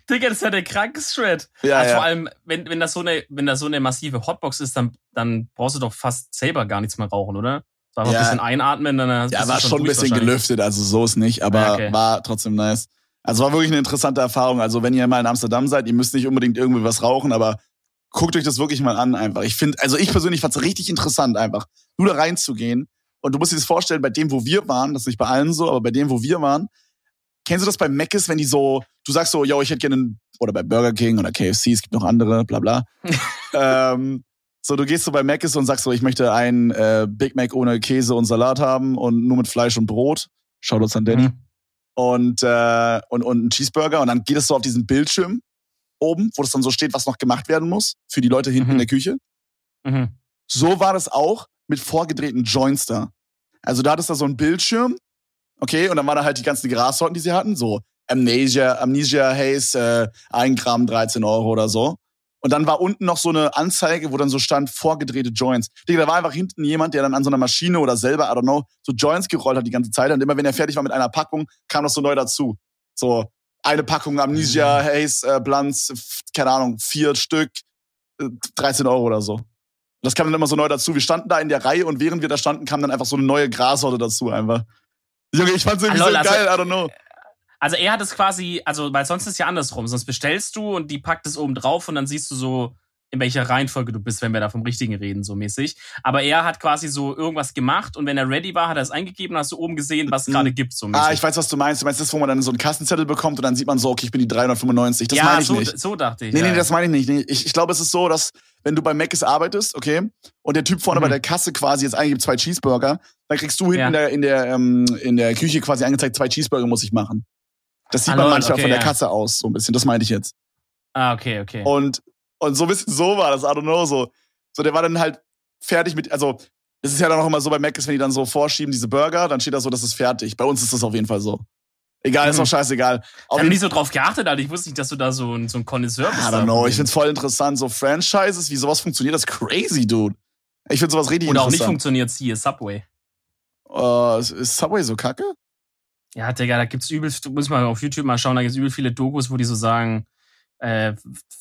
Speaker 2: Digga, das ist ja der krankes Shred.
Speaker 1: Ja,
Speaker 2: also
Speaker 1: ja.
Speaker 2: vor allem, wenn, wenn das so eine, wenn das so eine massive Hotbox ist, dann, dann brauchst du doch fast selber gar nichts mehr rauchen, oder? So einfach
Speaker 1: Ja.
Speaker 2: ein bisschen einatmen, dann
Speaker 1: Ja, war schon ein
Speaker 2: durch
Speaker 1: bisschen gelüftet, also so ist nicht, aber
Speaker 2: okay.
Speaker 1: war trotzdem nice. Also war wirklich eine interessante Erfahrung. Also wenn ihr mal in Amsterdam seid, ihr müsst nicht unbedingt irgendwie was rauchen, aber guckt euch das wirklich mal an einfach. Ich finde, also ich persönlich fand es richtig interessant einfach, nur da reinzugehen. Und du musst dir das vorstellen, bei dem, wo wir waren, das ist nicht bei allen so, aber bei dem, wo wir waren, kennst du das bei Mc's, wenn die so, du sagst so, yo, ich hätte gerne, einen- oder bei Burger King oder KFC, es gibt noch andere, bla bla. ähm, so, du gehst so bei Mc's und sagst so, ich möchte einen äh, Big Mac ohne Käse und Salat haben und nur mit Fleisch und Brot. Shoutouts an Danny.
Speaker 2: Mhm.
Speaker 1: Und, äh, und, und einen Cheeseburger. Und dann geht es so auf diesen Bildschirm oben, wo das dann so steht, was noch gemacht werden muss für die Leute hinten
Speaker 2: Mhm.
Speaker 1: in der Küche.
Speaker 2: Mhm.
Speaker 1: So war das auch mit vorgedrehten Joints da. Also da hattest du so einen Bildschirm, okay, und dann waren da halt die ganzen Grassorten, die sie hatten, so Amnesia, Amnesia Haze, äh, 1 Gramm 13 Euro oder so. Und dann war unten noch so eine Anzeige, wo dann so stand, vorgedrehte Joints. Digga, da war einfach hinten jemand, der dann an so einer Maschine oder selber, I don't know, so Joints gerollt hat die ganze Zeit. Und immer wenn er fertig war mit einer Packung, kam noch so neu dazu. So, eine Packung Amnesia,
Speaker 2: Mhm.
Speaker 1: Haze, äh, Blunts, keine Ahnung, vier Stück, äh, 13 Euro oder so. Das kam dann immer so neu dazu. Wir standen da in der Reihe und während wir da standen, kam dann einfach so eine neue Grassorte dazu einfach. Junge, ich fand's irgendwie
Speaker 2: lol,
Speaker 1: so
Speaker 2: also-
Speaker 1: geil, I don't know.
Speaker 2: Also er hat es quasi, also weil sonst ist es ja andersrum. Sonst bestellst du und die packt es oben drauf und dann siehst du so, in welcher Reihenfolge du bist, wenn wir da vom Richtigen reden, so mäßig. Aber er hat quasi so irgendwas gemacht und wenn er ready war, hat er es eingegeben, hast du oben gesehen, was es gerade gibt, so mäßig.
Speaker 1: Ah, ich weiß, was du meinst. Du meinst das, wo man dann so einen Kassenzettel bekommt und dann sieht man so, okay, ich bin die 395. Das
Speaker 2: ja,
Speaker 1: meine ich
Speaker 2: so,
Speaker 1: nicht.
Speaker 2: so dachte ich.
Speaker 1: Nee,
Speaker 2: ja.
Speaker 1: nee, das meine ich nicht. Nee, Ich, ich glaube, es ist so, dass wenn du bei Mc's arbeitest, okay, und der Typ vorne
Speaker 2: Mhm.
Speaker 1: bei der Kasse quasi jetzt eingibt zwei Cheeseburger, dann kriegst du hinten
Speaker 2: Ja.
Speaker 1: in, der, in, der, ähm, in der Küche quasi angezeigt, zwei Cheeseburger muss ich machen. Das sieht
Speaker 2: Ah,
Speaker 1: man manchmal
Speaker 2: okay,
Speaker 1: von der. Kasse aus, so ein bisschen. Das meinte ich jetzt.
Speaker 2: Ah, okay, okay.
Speaker 1: Und, und so ein bisschen so war das, I don't know, so. So, der war dann halt fertig mit, also, das ist ja dann auch immer so bei Mc's, wenn die dann so vorschieben, diese Burger, dann steht da so, das ist fertig. Bei uns ist das auf jeden Fall so. Egal, ist
Speaker 2: Mhm.
Speaker 1: auch scheißegal. Auf
Speaker 2: Haben
Speaker 1: jeden
Speaker 2: die so drauf geachtet, Alter? Ich wusste nicht, dass du da so ein, so ein Connoisseur bist.
Speaker 1: I don't know. Ich find's voll interessant. So Franchises, wie sowas funktioniert, das ist crazy, dude. Ich find sowas richtig
Speaker 2: Oder auch nicht
Speaker 1: interessant.
Speaker 2: funktioniert hier, Subway.
Speaker 1: Äh, ist Subway so kacke?
Speaker 2: Ja, Digga, da gibt's übel, du musst mal auf YouTube mal schauen, da gibt's übel viele Dokus, wo die so sagen, äh,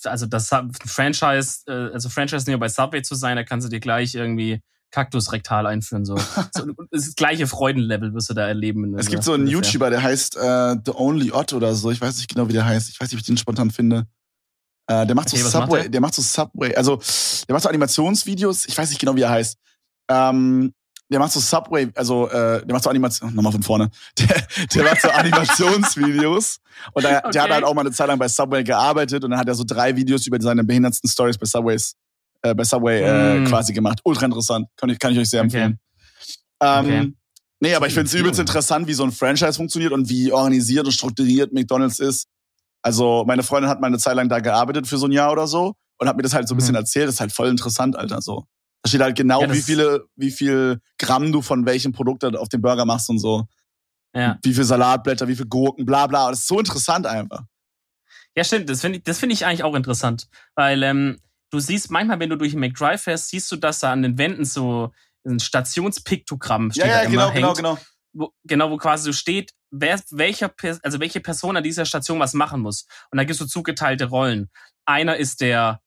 Speaker 2: also das Franchise, äh, also Franchise näher bei Subway zu sein, da kannst du dir gleich irgendwie Kaktus rektal einführen. So. so das, gleiche Freudenlevel wirst du da erleben.
Speaker 1: Es gibt so einen
Speaker 2: ungefähr.
Speaker 1: YouTuber, der heißt äh, The Only Odd oder so. Ich weiß nicht genau, wie der heißt. Ich weiß nicht, ob ich den spontan finde. Äh, der macht
Speaker 2: Okay,
Speaker 1: so
Speaker 2: was macht
Speaker 1: Subway,
Speaker 2: der?
Speaker 1: der? macht so Subway, also der macht so Animationsvideos. Ich weiß nicht genau, wie er heißt. Ähm, der macht so Subway, also äh, der macht so Animation, nochmal von vorne. Der, der macht so Animationsvideos und der, der hat
Speaker 2: Okay.
Speaker 1: halt auch mal eine Zeit lang bei Subway gearbeitet und dann hat er so drei Videos über seine behindertsten Stories bei Subways, äh, bei Subway äh,
Speaker 2: Mm.
Speaker 1: quasi gemacht. Ultra interessant, kann ich, kann ich euch sehr
Speaker 2: Okay.
Speaker 1: empfehlen. Ähm,
Speaker 2: Okay.
Speaker 1: Nee, aber ich finde es übelst interessant, wie so ein Franchise funktioniert und wie organisiert und strukturiert McDonalds ist. Also meine Freundin hat mal eine Zeit lang da gearbeitet für so ein Jahr oder so und hat mir das halt so ein bisschen
Speaker 2: Mhm.
Speaker 1: erzählt. Das ist halt voll interessant, Alter. So. Da steht halt genau,
Speaker 2: Ja,
Speaker 1: wie viele, wie viel Gramm du von welchem Produkt da auf dem Burger machst und so.
Speaker 2: Ja.
Speaker 1: Wie viel Salatblätter, wie viel Gurken, bla bla. Das ist so interessant einfach.
Speaker 2: Ja, stimmt. Das finde ich, das finde ich eigentlich auch interessant. Weil ähm, du siehst manchmal, wenn du durch den McDrive fährst, siehst du, dass da an den Wänden so ein Stationspiktogramm steht.
Speaker 1: Ja, ja, genau, genau,
Speaker 2: hängt,
Speaker 1: genau.
Speaker 2: Wo, genau, wo quasi so steht, wer, welcher, also welche Person an dieser Station was machen muss. Und da gibt's so zugeteilte Rollen. Einer ist der,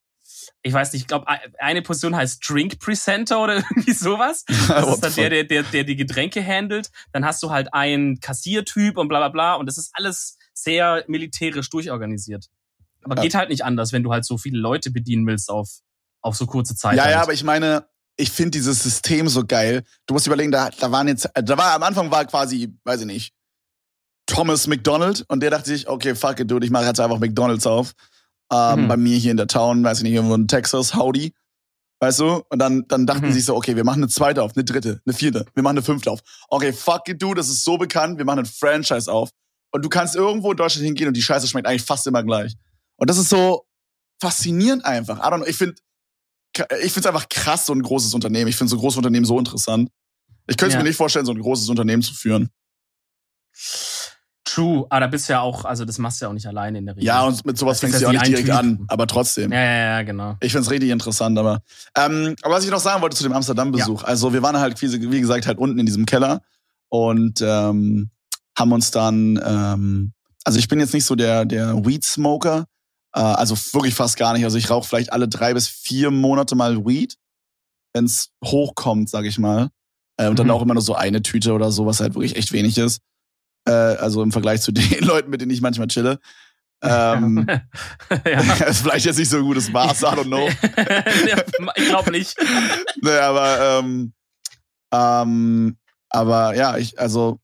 Speaker 2: ich weiß nicht, ich glaube, eine Position heißt Drink Presenter oder irgendwie sowas. Das ist dann der, der, der, der die Getränke handelt. Dann hast du halt einen Kassiertyp und bla bla bla. Und das ist alles sehr militärisch durchorganisiert. Aber
Speaker 1: Ja.
Speaker 2: geht halt nicht anders, wenn du halt so viele Leute bedienen willst auf, auf so kurze Zeit.
Speaker 1: Ja,
Speaker 2: halt.
Speaker 1: ja, aber ich meine, ich finde dieses System so geil. Du musst überlegen, da, da waren jetzt, da war am Anfang war quasi, weiß ich nicht, Thomas McDonald und der dachte sich, okay, fuck it, dude, ich mache jetzt einfach McDonalds auf. Ähm,
Speaker 2: Mhm.
Speaker 1: Bei mir hier in der Town, weiß ich nicht, irgendwo in Texas, howdy. Weißt du? Und dann, dann dachten
Speaker 2: Mhm.
Speaker 1: sie sich so, okay, wir machen eine zweite auf, eine dritte, eine vierte, wir machen eine fünfte auf. Okay, fuck it, dude, das ist so bekannt, wir machen ein Franchise auf. Und du kannst irgendwo in Deutschland hingehen und die Scheiße schmeckt eigentlich fast immer gleich. Und das ist so faszinierend einfach. I don't know, ich finde, ich finde es einfach krass, so ein großes Unternehmen. Ich finde so große Unternehmen so interessant. Ich könnte
Speaker 2: Ja.
Speaker 1: mir nicht vorstellen, so ein großes Unternehmen zu führen.
Speaker 2: True, aber da bist du ja auch, also das machst du ja auch nicht alleine in der Regel.
Speaker 1: Ja, und mit sowas fängst du
Speaker 2: ja
Speaker 1: ja auch nicht direkt an, aber trotzdem.
Speaker 2: ja, ja, ja, genau.
Speaker 1: Ich find's richtig interessant, aber, ähm, aber was ich noch sagen wollte zu dem Amsterdam-Besuch. Also wir waren halt, wie, gesagt, halt unten in diesem Keller und ähm, haben uns dann, ähm, also ich bin jetzt nicht so der, der Weed-Smoker, äh, also wirklich fast gar nicht. Also ich rauche vielleicht alle drei bis vier Monate mal Weed, wenn's hochkommt, sag ich mal. Äh, und dann
Speaker 2: Mhm.
Speaker 1: auch immer nur so eine Tüte oder so, was halt wirklich echt wenig ist. Äh, also im Vergleich zu den Leuten, mit denen ich manchmal chille. Ähm,
Speaker 2: ja.
Speaker 1: ist vielleicht jetzt nicht so ein gutes Maß, I don't know.
Speaker 2: ich glaube nicht.
Speaker 1: naja, aber, ähm, ähm, aber ja, ich, also,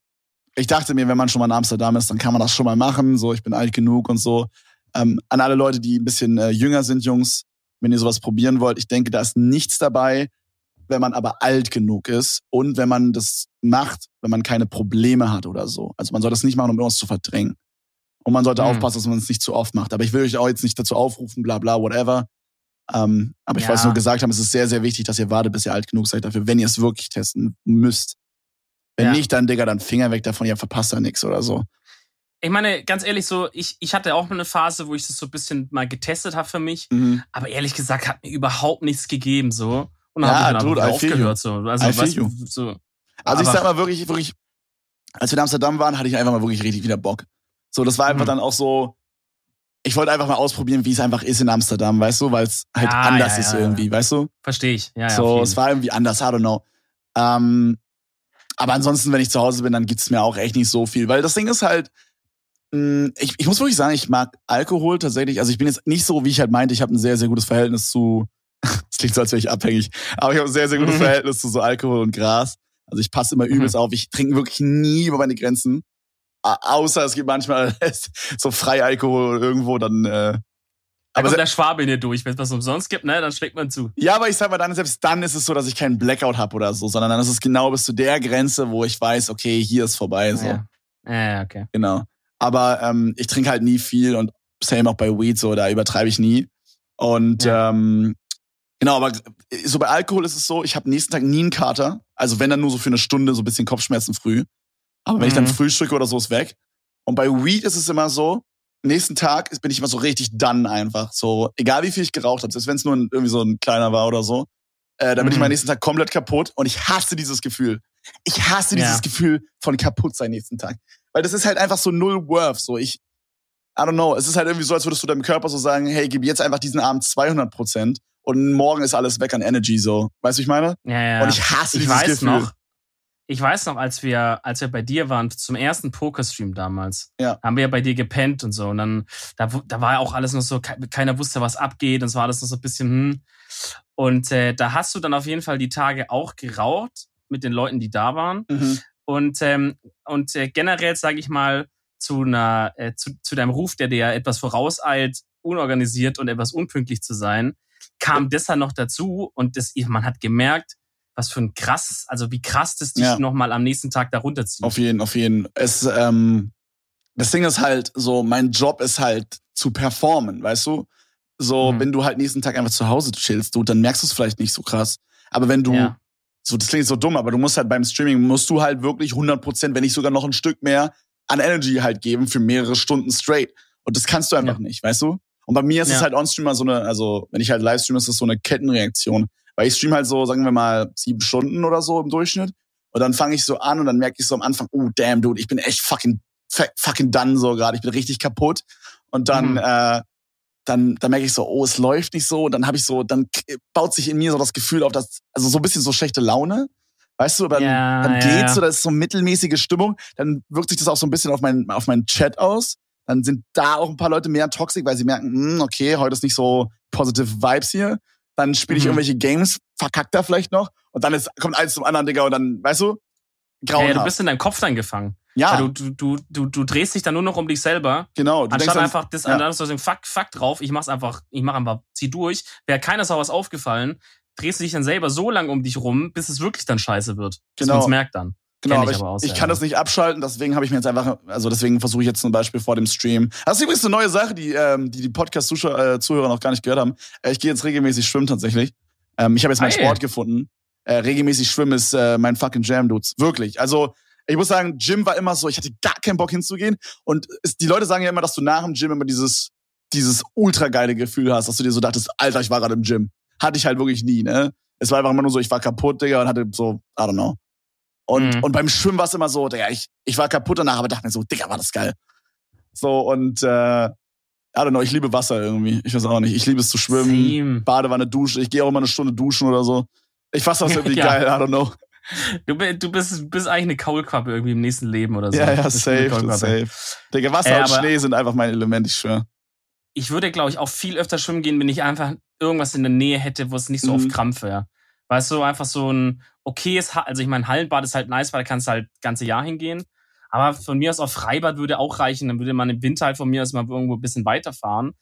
Speaker 1: ich dachte mir, wenn man schon mal in Amsterdam ist, dann kann man das schon mal machen. So, ich bin alt genug und so. Ähm, an alle Leute, die ein bisschen äh, jünger sind, Jungs, wenn ihr sowas probieren wollt, ich denke, da ist nichts dabei, wenn man aber alt genug ist und wenn man das macht, wenn man keine Probleme hat oder so. Also man soll das nicht machen, um irgendwas zu verdrängen. Und man sollte
Speaker 2: Mhm.
Speaker 1: aufpassen, dass man es nicht zu oft macht. Aber ich will euch auch jetzt nicht dazu aufrufen, bla bla, whatever. Ähm, aber ich
Speaker 2: Ja.
Speaker 1: wollte nur gesagt haben, es ist sehr, sehr wichtig, dass ihr wartet, bis ihr alt genug seid dafür, wenn ihr es wirklich testen müsst. Wenn
Speaker 2: Ja.
Speaker 1: nicht, dann, Digga, dann Finger weg davon, ihr verpasst da nichts oder so.
Speaker 2: ich meine, ganz ehrlich, so, ich, ich hatte auch mal eine Phase, wo ich das so ein bisschen mal getestet habe für mich.
Speaker 1: Mhm.
Speaker 2: Aber ehrlich gesagt hat mir überhaupt nichts gegeben, so. Und dann
Speaker 1: Ja,
Speaker 2: habe ich dann
Speaker 1: dude,
Speaker 2: aufgehört, so. Also, weißt so.
Speaker 1: Also ich sag mal wirklich, wirklich, als wir in Amsterdam waren, hatte ich einfach mal wirklich richtig wieder Bock. So, das war einfach
Speaker 2: Mhm.
Speaker 1: dann auch so, ich wollte einfach mal ausprobieren, wie es einfach ist in Amsterdam, weißt du, weil es halt
Speaker 2: Ja,
Speaker 1: anders
Speaker 2: ja,
Speaker 1: ist
Speaker 2: ja,
Speaker 1: irgendwie, weißt du?
Speaker 2: Verstehe ich. Ja,
Speaker 1: so, es war irgendwie anders, I don't know. Ähm, aber ansonsten, wenn ich zu Hause bin, dann gibt's mir auch echt nicht so viel, weil das Ding ist halt, mh, ich, ich muss wirklich sagen, ich mag Alkohol tatsächlich. Also ich bin jetzt nicht so, wie ich halt meinte, ich habe ein sehr, sehr gutes Verhältnis zu, es klingt so, als wäre ich abhängig, aber ich habe ein sehr, sehr gutes
Speaker 2: Mhm.
Speaker 1: Verhältnis zu so Alkohol und Gras. Also ich passe immer übelst auf. Ich trinke wirklich nie über meine Grenzen. Außer es gibt manchmal so Freialkohol irgendwo, dann. Äh,
Speaker 2: Da
Speaker 1: aber
Speaker 2: der Schwabe in dir durch. Wenn es was umsonst gibt, ne, dann schlägt man zu.
Speaker 1: ja, aber ich sag mal, dann selbst dann ist es so, dass ich keinen Blackout habe oder so, sondern dann ist es genau bis zu der Grenze, wo ich weiß, okay, hier ist vorbei. So.
Speaker 2: Ja. ja, okay.
Speaker 1: Genau. Aber ähm, ich trinke halt nie viel und same auch bei Weed, so, da übertreibe ich nie. Und
Speaker 2: Ja.
Speaker 1: ähm, genau, aber so bei Alkohol ist es so, ich habe nächsten Tag nie einen Kater. Also wenn dann nur so für eine Stunde so ein bisschen Kopfschmerzen früh. Aber wenn ich dann
Speaker 2: Mhm.
Speaker 1: frühstücke oder so, ist weg. Und bei Weed ist es immer so, nächsten Tag bin ich immer so richtig done einfach. So, egal wie viel ich geraucht habe, selbst wenn es nur ein, irgendwie so ein kleiner war oder so, äh, dann bin ich
Speaker 2: Mhm.
Speaker 1: meinen nächsten Tag komplett kaputt und ich hasse dieses Gefühl. Ich hasse
Speaker 2: Ja.
Speaker 1: dieses Gefühl von kaputt sein nächsten Tag. Weil das ist halt einfach so null worth. So, ich, I don't know. Es ist halt irgendwie so, als würdest du deinem Körper so sagen, hey, gib jetzt einfach diesen Abend 200 Prozent und morgen ist alles weg an Energy, so. Weißt du, ich meine?
Speaker 2: Ja, ja.
Speaker 1: Und ich hasse
Speaker 2: ich
Speaker 1: dieses
Speaker 2: weiß
Speaker 1: Gefühl.
Speaker 2: noch, ich weiß noch, als wir, als wir bei dir waren zum ersten Pokerstream damals,
Speaker 1: Ja.
Speaker 2: haben wir ja bei dir gepennt und so. Und dann, da, da war ja auch alles noch so, ke- keiner wusste, was abgeht. Und es war alles noch so ein bisschen, hm. Und äh, da hast du dann auf jeden Fall die Tage auch geraucht mit den Leuten, die da waren.
Speaker 1: Mhm.
Speaker 2: Und, ähm, und äh, generell, sage ich mal, zu, einer, äh, zu, zu deinem Ruf, der dir ja etwas vorauseilt, unorganisiert und etwas unpünktlich zu sein, kam das dann noch dazu und das, man hat gemerkt, was für ein krasses, also wie krass das dich
Speaker 1: Ja.
Speaker 2: nochmal am nächsten Tag da runterzieht.
Speaker 1: Auf jeden, auf jeden. Es, ähm, das Ding ist halt so, mein Job ist halt zu performen, weißt du? So,
Speaker 2: Mhm.
Speaker 1: wenn du halt nächsten Tag einfach zu Hause chillst, du, dann merkst du es vielleicht nicht so krass. Aber wenn du,
Speaker 2: Ja.
Speaker 1: so, das klingt so dumm, aber du musst halt beim Streaming, musst du halt wirklich 100 Prozent, wenn nicht sogar noch ein Stück mehr an Energy halt geben für mehrere Stunden straight. Und das kannst du einfach
Speaker 2: Ja.
Speaker 1: nicht, weißt du? Und bei mir ist es
Speaker 2: Ja.
Speaker 1: halt on-streamer so eine, also, wenn ich halt live streame, ist das so eine Kettenreaktion. Weil ich stream halt so, sagen wir mal, sieben Stunden oder so im Durchschnitt. Und dann fange ich so an und dann merke ich so am Anfang, oh damn, dude, ich bin echt fucking, fucking done so gerade. Ich bin richtig kaputt. Und dann,
Speaker 2: Mhm.
Speaker 1: äh, dann, dann merke ich so, oh, es läuft nicht so. Und dann habe ich so, dann baut sich in mir so das Gefühl auf, dass, also so ein bisschen so schlechte Laune. Weißt du, dann,
Speaker 2: Ja,
Speaker 1: dann
Speaker 2: ja,
Speaker 1: geht's
Speaker 2: ja.
Speaker 1: so, das ist so mittelmäßige Stimmung. Dann wirkt sich das auch so ein bisschen auf meinen, auf meinen Chat aus. Dann sind da auch ein paar Leute mehr toxic, weil sie merken, hm, okay, heute ist nicht so positive Vibes hier. Dann spiele ich
Speaker 2: Mhm.
Speaker 1: irgendwelche Games, verkackt da vielleicht noch. Und dann ist, kommt eins zum anderen, Digga, und dann, weißt du, grauenhaft.
Speaker 2: ja, du bist in deinem Kopf dann gefangen.
Speaker 1: ja,
Speaker 2: du, du, du, du, du drehst dich dann nur noch um dich selber.
Speaker 1: genau. Du
Speaker 2: Anstatt einfach das
Speaker 1: ja.
Speaker 2: zu sagen, fuck, fuck drauf, ich mach's einfach, ich mach einfach, zieh durch. Wäre keiner Sau was aufgefallen, drehst du dich dann selber so lang um dich rum, bis es wirklich dann scheiße wird. Bis
Speaker 1: Genau.
Speaker 2: man's merkt dann.
Speaker 1: Genau,
Speaker 2: Kenn
Speaker 1: aber
Speaker 2: ich
Speaker 1: ich,
Speaker 2: aber
Speaker 1: ich
Speaker 2: ja,
Speaker 1: kann
Speaker 2: ja.
Speaker 1: das nicht abschalten, deswegen habe ich mir jetzt einfach, also deswegen versuche ich jetzt zum Beispiel vor dem Stream. Das ist übrigens eine neue Sache, die ähm, die, die Podcast-Zuhörer äh, Zuhörer noch gar nicht gehört haben. Äh, ich gehe jetzt regelmäßig schwimmen tatsächlich. Ähm, ich habe jetzt meinen
Speaker 2: Hey.
Speaker 1: Sport gefunden. Äh, regelmäßig schwimmen ist äh, mein fucking Jam, Dudes. Wirklich. Also ich muss sagen, Gym war immer so, ich hatte gar keinen Bock hinzugehen. Und es, die Leute sagen ja immer, dass du nach dem Gym immer dieses, dieses ultra geile Gefühl hast, dass du dir so dachtest, Alter, ich war gerade im Gym. Hatte ich halt wirklich nie, ne? Es war einfach immer nur so, ich war kaputt, Digga, und hatte so, I don't know. Und,
Speaker 2: Mhm.
Speaker 1: und beim Schwimmen war es immer so, Digga, ich, ich war kaputt danach, aber dachte mir so, Digga, war das geil. So, und äh, I don't know, ich liebe Wasser irgendwie. Ich weiß auch nicht. Ich liebe es zu schwimmen,
Speaker 2: Same.
Speaker 1: Badewanne, Dusche. Ich gehe auch immer eine Stunde duschen oder so. Ich fasse das irgendwie
Speaker 2: Ja.
Speaker 1: geil, I don't know.
Speaker 2: Du, du bist, bist eigentlich eine Kaulquappe irgendwie im nächsten Leben oder so.
Speaker 1: Ja, ja, safe, safe. Digga, Wasser
Speaker 2: Äh,
Speaker 1: und Schnee sind einfach mein Element, ich schwöre.
Speaker 2: Ich würde, glaube ich, auch viel öfter schwimmen gehen, wenn ich einfach irgendwas in der Nähe hätte, wo es nicht so
Speaker 1: Mhm.
Speaker 2: auf Krampf wäre. Weißt du, einfach so ein okayes, Ha- also ich meine, Hallenbad ist halt nice, weil da kannst du halt das ganze Jahr hingehen. Aber von mir aus auch Freibad würde auch reichen. Dann würde man im Winter halt von mir aus mal irgendwo ein bisschen weiterfahren.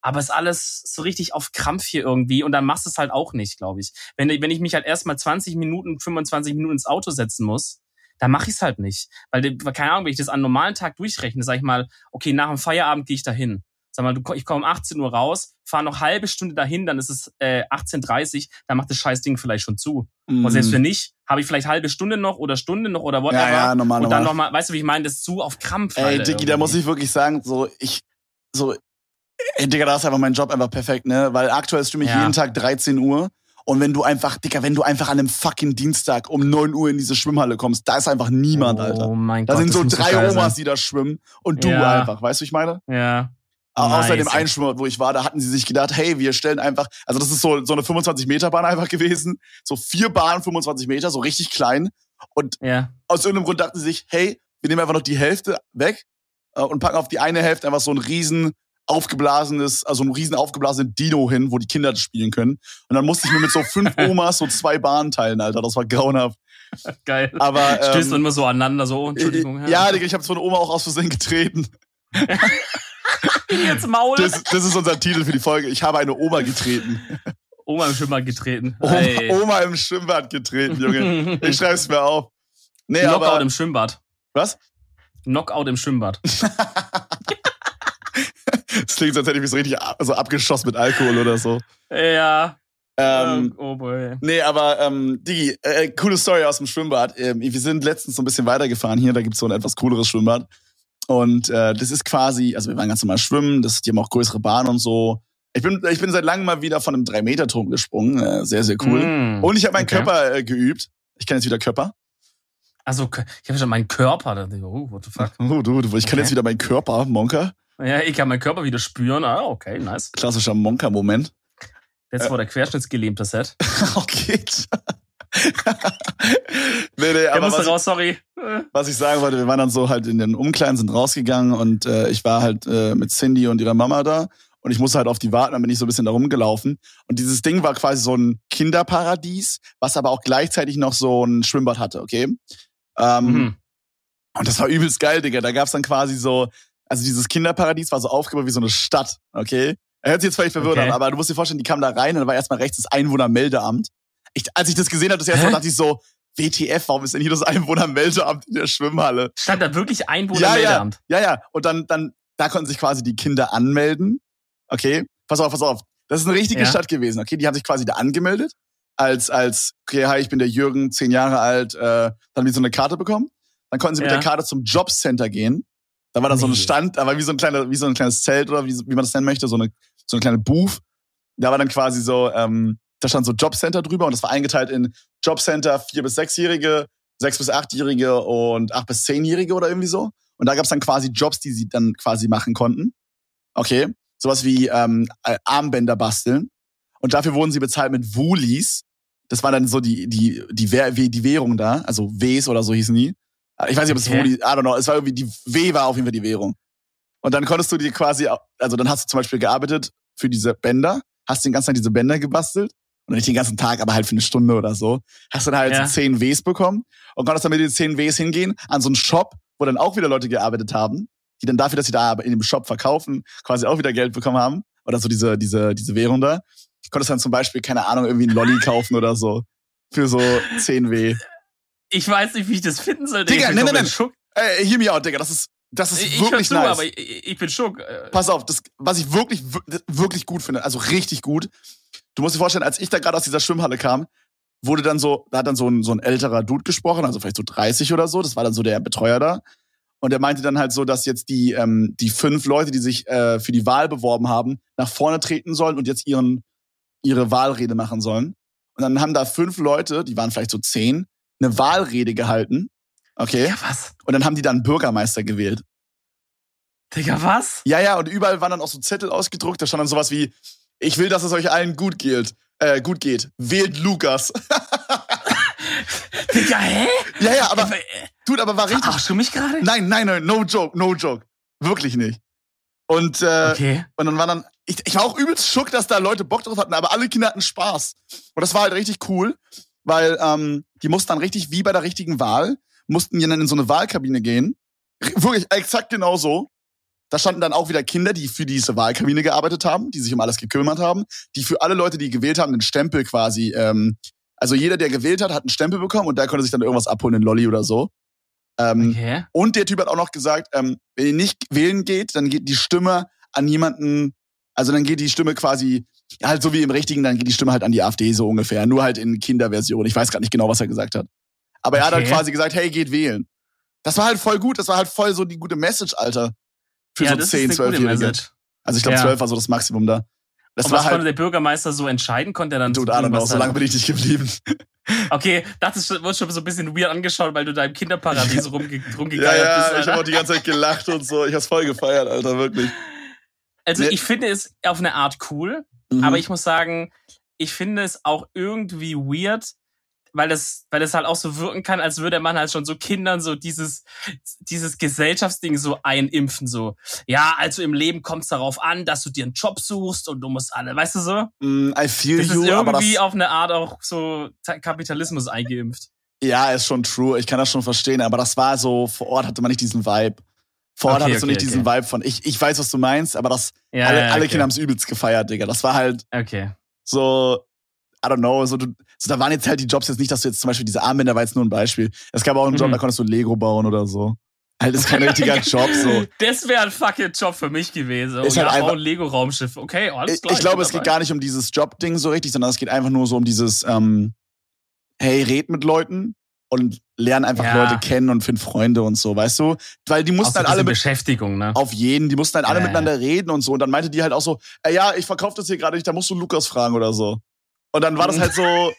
Speaker 2: Aber ist alles so richtig auf Krampf hier irgendwie und dann machst du es halt auch nicht, glaube ich. Wenn, wenn ich mich halt erstmal 20 Minuten, 25 Minuten ins Auto setzen muss, dann mache ich es halt nicht. Weil, keine Ahnung, wenn ich das an einem normalen Tag durchrechne, sag ich mal, okay, nach dem Feierabend gehe ich dahin. Sag mal, du, ich komme um 18 Uhr raus, fahre noch halbe Stunde dahin, dann ist es äh, 18.30 dann macht das scheiß Ding vielleicht schon zu. Und selbst
Speaker 1: Mhm.
Speaker 2: wenn nicht, habe ich vielleicht halbe Stunde noch oder Stunde noch oder whatever.
Speaker 1: Ja, ja, normal,
Speaker 2: und dann nochmal, weißt du, wie ich meine, das zu auf Krampf.
Speaker 1: Ey,
Speaker 2: Alter,
Speaker 1: Diggi, da muss ich wirklich sagen, so, ich, so, ey, Digga, da ist einfach mein Job einfach perfekt, ne? Weil aktuell streame ich
Speaker 2: Ja.
Speaker 1: jeden Tag 13 Uhr. Und wenn du einfach, Digga, wenn du einfach an einem fucking Dienstag um 9 Uhr in diese Schwimmhalle kommst, da ist einfach niemand,
Speaker 2: oh,
Speaker 1: Alter.
Speaker 2: mein
Speaker 1: Da
Speaker 2: Gott,
Speaker 1: sind so drei Omas,
Speaker 2: sein.
Speaker 1: die da schwimmen und du
Speaker 2: Ja.
Speaker 1: einfach, weißt du, wie ich meine?
Speaker 2: Ja.
Speaker 1: Aber Außer
Speaker 2: Nice.
Speaker 1: dem einen Schwimmbad, wo ich war, da hatten sie sich gedacht, hey, wir stellen einfach, also das ist so, so eine 25-Meter-Bahn einfach gewesen. So vier Bahnen, 25 Meter, so richtig klein. Und
Speaker 2: Ja.
Speaker 1: aus irgendeinem Grund dachten sie sich, hey, wir nehmen einfach noch die Hälfte weg äh, und packen auf die eine Hälfte einfach so ein riesen aufgeblasenes, also ein riesen aufgeblasenen Dino hin, wo die Kinder das spielen können. Und dann musste ich mir mit so fünf Omas so zwei Bahnen teilen, Alter. Das war grauenhaft.
Speaker 2: Geil.
Speaker 1: Aber ähm,
Speaker 2: man immer so aneinander, so, oh, Entschuldigung.
Speaker 1: ja, Digga, ich habe so eine Oma auch aus Versehen getreten.
Speaker 2: Jetzt Maul.
Speaker 1: Das, das ist unser Titel für die Folge. Ich habe eine Oma getreten.
Speaker 2: Oma im Schwimmbad getreten.
Speaker 1: Oma. Oma im Schwimmbad getreten, Junge. Ich schreib's mir auf. Nee,
Speaker 2: Knockout
Speaker 1: aber
Speaker 2: im Schwimmbad.
Speaker 1: was?
Speaker 2: Knockout im Schwimmbad.
Speaker 1: Das klingt, so, als hätte ich mich so richtig ab, also abgeschossen mit Alkohol oder so.
Speaker 2: Ja.
Speaker 1: Ähm,
Speaker 2: oh boy.
Speaker 1: Nee, aber ähm, Digi, äh, coole Story aus dem Schwimmbad. Ähm, wir sind letztens so ein bisschen weitergefahren hier, da gibt's so ein etwas cooleres Schwimmbad. Und äh, das ist quasi, also wir waren ganz normal schwimmen, das, die haben auch größere Bahnen und so. Ich bin, ich bin seit langem mal wieder von einem 3-Meter-Turm gesprungen. Äh, sehr, sehr cool.
Speaker 2: Mm.
Speaker 1: Und ich habe meinen
Speaker 2: Okay.
Speaker 1: Körper äh, geübt. Ich kann jetzt wieder Körper.
Speaker 2: Also, ich habe schon meinen Körper. Oh, what the fuck.
Speaker 1: Oh, du, du, ich kann
Speaker 2: Okay.
Speaker 1: jetzt wieder meinen Körper, Monka.
Speaker 2: Ja, ich kann meinen Körper wieder spüren. Ah, okay, nice.
Speaker 1: Klassischer Monka-Moment.
Speaker 2: Das war der querschnittsgelähmte Set.
Speaker 1: okay. nee, nee,
Speaker 2: Der
Speaker 1: aber
Speaker 2: musste
Speaker 1: was,
Speaker 2: raus, sorry.
Speaker 1: Was ich sagen wollte, wir waren dann so halt in den Umkleiden, sind rausgegangen und äh, ich war halt äh, mit Cindy und ihrer Mama da und ich musste halt auf die warten, dann bin ich so ein bisschen da rumgelaufen. Und dieses Ding war quasi so ein Kinderparadies, was aber auch gleichzeitig noch so ein Schwimmbad hatte, okay? Ähm,
Speaker 2: Mhm.
Speaker 1: Und das war übelst geil, Digga. Da gab's dann quasi so, also dieses Kinderparadies war so aufgebaut wie so eine Stadt, okay? Er hört sich jetzt völlig verwirrt
Speaker 2: Okay.
Speaker 1: an, aber du musst dir vorstellen, die kamen da rein und da war erstmal rechts das Einwohnermeldeamt. Ich, als ich das gesehen habe, das erste Mal dachte ich so, WTF, warum ist denn hier das Einwohnermeldeamt in der Schwimmhalle?
Speaker 2: Stand da wirklich Einwohner
Speaker 1: Ja, ja. Ja, ja. Und dann, dann, da konnten sich quasi die Kinder anmelden. Okay, pass auf, pass auf. Das ist eine richtige
Speaker 2: Ja.
Speaker 1: Stadt gewesen. Okay, die haben sich quasi da angemeldet als als okay, hi, ich bin der Jürgen, zehn Jahre alt. Äh, dann haben die so eine Karte bekommen. Dann konnten sie mit
Speaker 2: Ja.
Speaker 1: der Karte zum Jobcenter gehen. Da war dann so ein
Speaker 2: Nee.
Speaker 1: Stand, da war wie so ein kleiner, wie so ein kleines Zelt oder wie, wie man das nennen möchte, so eine so eine kleine Booth. Da war dann quasi so, ähm, da stand so Jobcenter drüber und das war eingeteilt in Jobcenter vier bis sechsjährige, sechs bis achtjährige und acht bis zehnjährige oder irgendwie so. Und da gab's dann quasi Jobs, die sie dann quasi machen konnten. Okay. Sowas wie ähm, äh, Armbänder basteln. Und dafür wurden sie bezahlt mit Woolies. Das war dann so die, die, die, Währ- die Währung da. Also Ws oder so hießen die. Ich weiß nicht, ob es
Speaker 2: Okay.
Speaker 1: Woolies, I don't know. Es war irgendwie, die W war auf jeden Fall die Währung. Und dann konntest du dir quasi, also dann hast du zum Beispiel gearbeitet für diese Bänder, hast den ganzen Tag diese Bänder gebastelt. Und nicht den ganzen Tag, aber halt für eine Stunde oder so. Hast dann halt
Speaker 2: Ja.
Speaker 1: so 10 Ws bekommen und konntest dann mit den 10 Ws hingehen an so einen Shop, wo dann auch wieder Leute gearbeitet haben, die dann dafür, dass sie da in dem Shop verkaufen, quasi auch wieder Geld bekommen haben. Oder so diese, diese, diese Währung da. Du konntest dann zum Beispiel, keine Ahnung, irgendwie einen Lolli kaufen oder so. Für so 10 W.
Speaker 2: Ich weiß nicht, wie ich das finden soll.
Speaker 1: Digga, nein, nein, nein.
Speaker 2: Schock.
Speaker 1: Ey, hear me out, Digga. Das ist, das ist
Speaker 2: Ich,
Speaker 1: wirklich
Speaker 2: zu,
Speaker 1: nice.
Speaker 2: aber ich, ich bin schock. Äh,
Speaker 1: Pass auf, das, was ich wirklich, wir- wirklich gut finde, also richtig gut. Du musst dir vorstellen, als ich da gerade aus dieser Schwimmhalle kam, wurde dann so, da hat dann so ein, so ein älterer Dude gesprochen, also vielleicht so 30 oder so, das war dann so der Betreuer da. Und er meinte dann halt so, dass jetzt die, ähm, die fünf Leute, die sich äh, für die Wahl beworben haben, nach vorne treten sollen und jetzt ihren, ihre Wahlrede machen sollen. Und dann haben da fünf Leute, die waren vielleicht so zehn, eine Wahlrede gehalten. Okay.
Speaker 2: Ja, was?
Speaker 1: Und dann haben die dann Bürgermeister gewählt.
Speaker 2: Digga, was?
Speaker 1: Ja, ja, und überall waren dann auch so Zettel ausgedruckt, da stand dann sowas wie, ich will, dass es euch allen gut geht. Äh, gut geht. Wählt Lukas.
Speaker 2: Digga, hä?
Speaker 1: ja, ja, aber,
Speaker 2: Äh,
Speaker 1: dude, aber war richtig.
Speaker 2: Verarschst du mich gerade?
Speaker 1: Nein, nein, nein, no joke, no joke. Wirklich nicht. Und, äh,
Speaker 2: Okay.
Speaker 1: und dann war dann, ich, ich war auch übelst schock, dass da Leute Bock drauf hatten, aber alle Kinder hatten Spaß. Und das war halt richtig cool, weil ähm, die mussten dann richtig, wie bei der richtigen Wahl, mussten die dann in so eine Wahlkabine gehen. Wirklich exakt genau so. Da standen dann auch wieder Kinder, die für diese Wahlkabine gearbeitet haben, die sich um alles gekümmert haben, die für alle Leute, die gewählt haben, den Stempel quasi, ähm, also jeder, der gewählt hat, hat einen Stempel bekommen und da konnte sich dann irgendwas abholen, in Lolli oder so. Ähm,
Speaker 2: Okay.
Speaker 1: und der Typ hat auch noch gesagt, ähm, wenn ihr nicht wählen geht, dann geht die Stimme an jemanden, also dann geht die Stimme quasi, halt so wie im Richtigen, dann geht die Stimme halt an die AfD so ungefähr. Nur halt in Kinderversion. Ich weiß gerade nicht genau, was er gesagt hat. Aber er hat halt
Speaker 2: Okay.
Speaker 1: quasi gesagt, hey, geht wählen. Das war halt voll gut. Das war halt voll so die gute Message, Alter. Für
Speaker 2: ja,
Speaker 1: so
Speaker 2: das
Speaker 1: 10,
Speaker 2: ist eine gute
Speaker 1: 12-Jährige.
Speaker 2: Message.
Speaker 1: Also ich glaube,
Speaker 2: Ja.
Speaker 1: 12 war so das Maximum da. Das
Speaker 2: Und
Speaker 1: war
Speaker 2: was konnte
Speaker 1: halt,
Speaker 2: der Bürgermeister so entscheiden? Konnte er dann
Speaker 1: don't know,
Speaker 2: irgendwas
Speaker 1: so lange bin ich nicht geblieben.
Speaker 2: Okay, das ist, wurde schon so ein bisschen weird angeschaut, weil du da im Kinderparadies rumge
Speaker 1: Ja,
Speaker 2: rumgegeiert
Speaker 1: ja,
Speaker 2: bist.
Speaker 1: ich
Speaker 2: Alter.
Speaker 1: habe auch die ganze Zeit gelacht und so. Ich hab's voll gefeiert, Alter, wirklich.
Speaker 2: Also
Speaker 1: Ne-
Speaker 2: ich finde es auf eine Art cool,
Speaker 1: Mhm.
Speaker 2: aber ich muss sagen, ich finde es auch irgendwie weird, weil das, weil das halt auch so wirken kann, als würde man halt schon so Kindern so dieses, dieses Gesellschaftsding so einimpfen, so. Ja, also im Leben kommt es darauf an, dass du dir einen Job suchst und du musst alle, weißt du so?
Speaker 1: Mm, I feel
Speaker 2: Das ist
Speaker 1: you, das,
Speaker 2: irgendwie auf eine Art auch so Ta- Kapitalismus eingeimpft.
Speaker 1: ja, ist schon true. Ich kann das schon verstehen, aber das war so, vor Ort hatte man nicht diesen Vibe. Vor Ort
Speaker 2: Okay,
Speaker 1: hattest du
Speaker 2: okay,
Speaker 1: nicht diesen
Speaker 2: okay.
Speaker 1: Vibe von, ich, ich weiß, was du meinst, aber das,
Speaker 2: Ja,
Speaker 1: alle,
Speaker 2: ja,
Speaker 1: alle. Kinder haben's übelst gefeiert, Digga. Das war halt
Speaker 2: Okay.
Speaker 1: so, I don't know, so, du, so da waren jetzt halt die Jobs jetzt nicht, dass du jetzt zum Beispiel diese Armbänder war jetzt nur ein Beispiel. Es gab auch einen Job,
Speaker 2: Mhm.
Speaker 1: da konntest du Lego bauen oder so. Halt, ist kein richtiger Job, so.
Speaker 2: Das wäre ein fucking Job für mich gewesen.
Speaker 1: Ist
Speaker 2: oh,
Speaker 1: halt
Speaker 2: ja,
Speaker 1: einfach-
Speaker 2: ein Lego-Raumschiff. Okay, alles
Speaker 1: Ich,
Speaker 2: klar.
Speaker 1: ich glaube,
Speaker 2: bin
Speaker 1: es geht gar nicht um dieses Job-Ding so richtig, sondern es geht einfach nur so um dieses, ähm, hey, red mit Leuten und lern einfach
Speaker 2: Ja.
Speaker 1: Leute kennen und find Freunde und so, weißt du? Weil die
Speaker 2: Auch
Speaker 1: mussten
Speaker 2: ein
Speaker 1: halt alle mit,
Speaker 2: Beschäftigung, ne?
Speaker 1: auf jeden, die mussten halt alle
Speaker 2: ja.
Speaker 1: miteinander reden und so. Und dann meinte die halt auch so, ey, ja, ich verkaufe das hier gerade nicht, da musst du Lukas fragen oder so. Und dann war das halt so,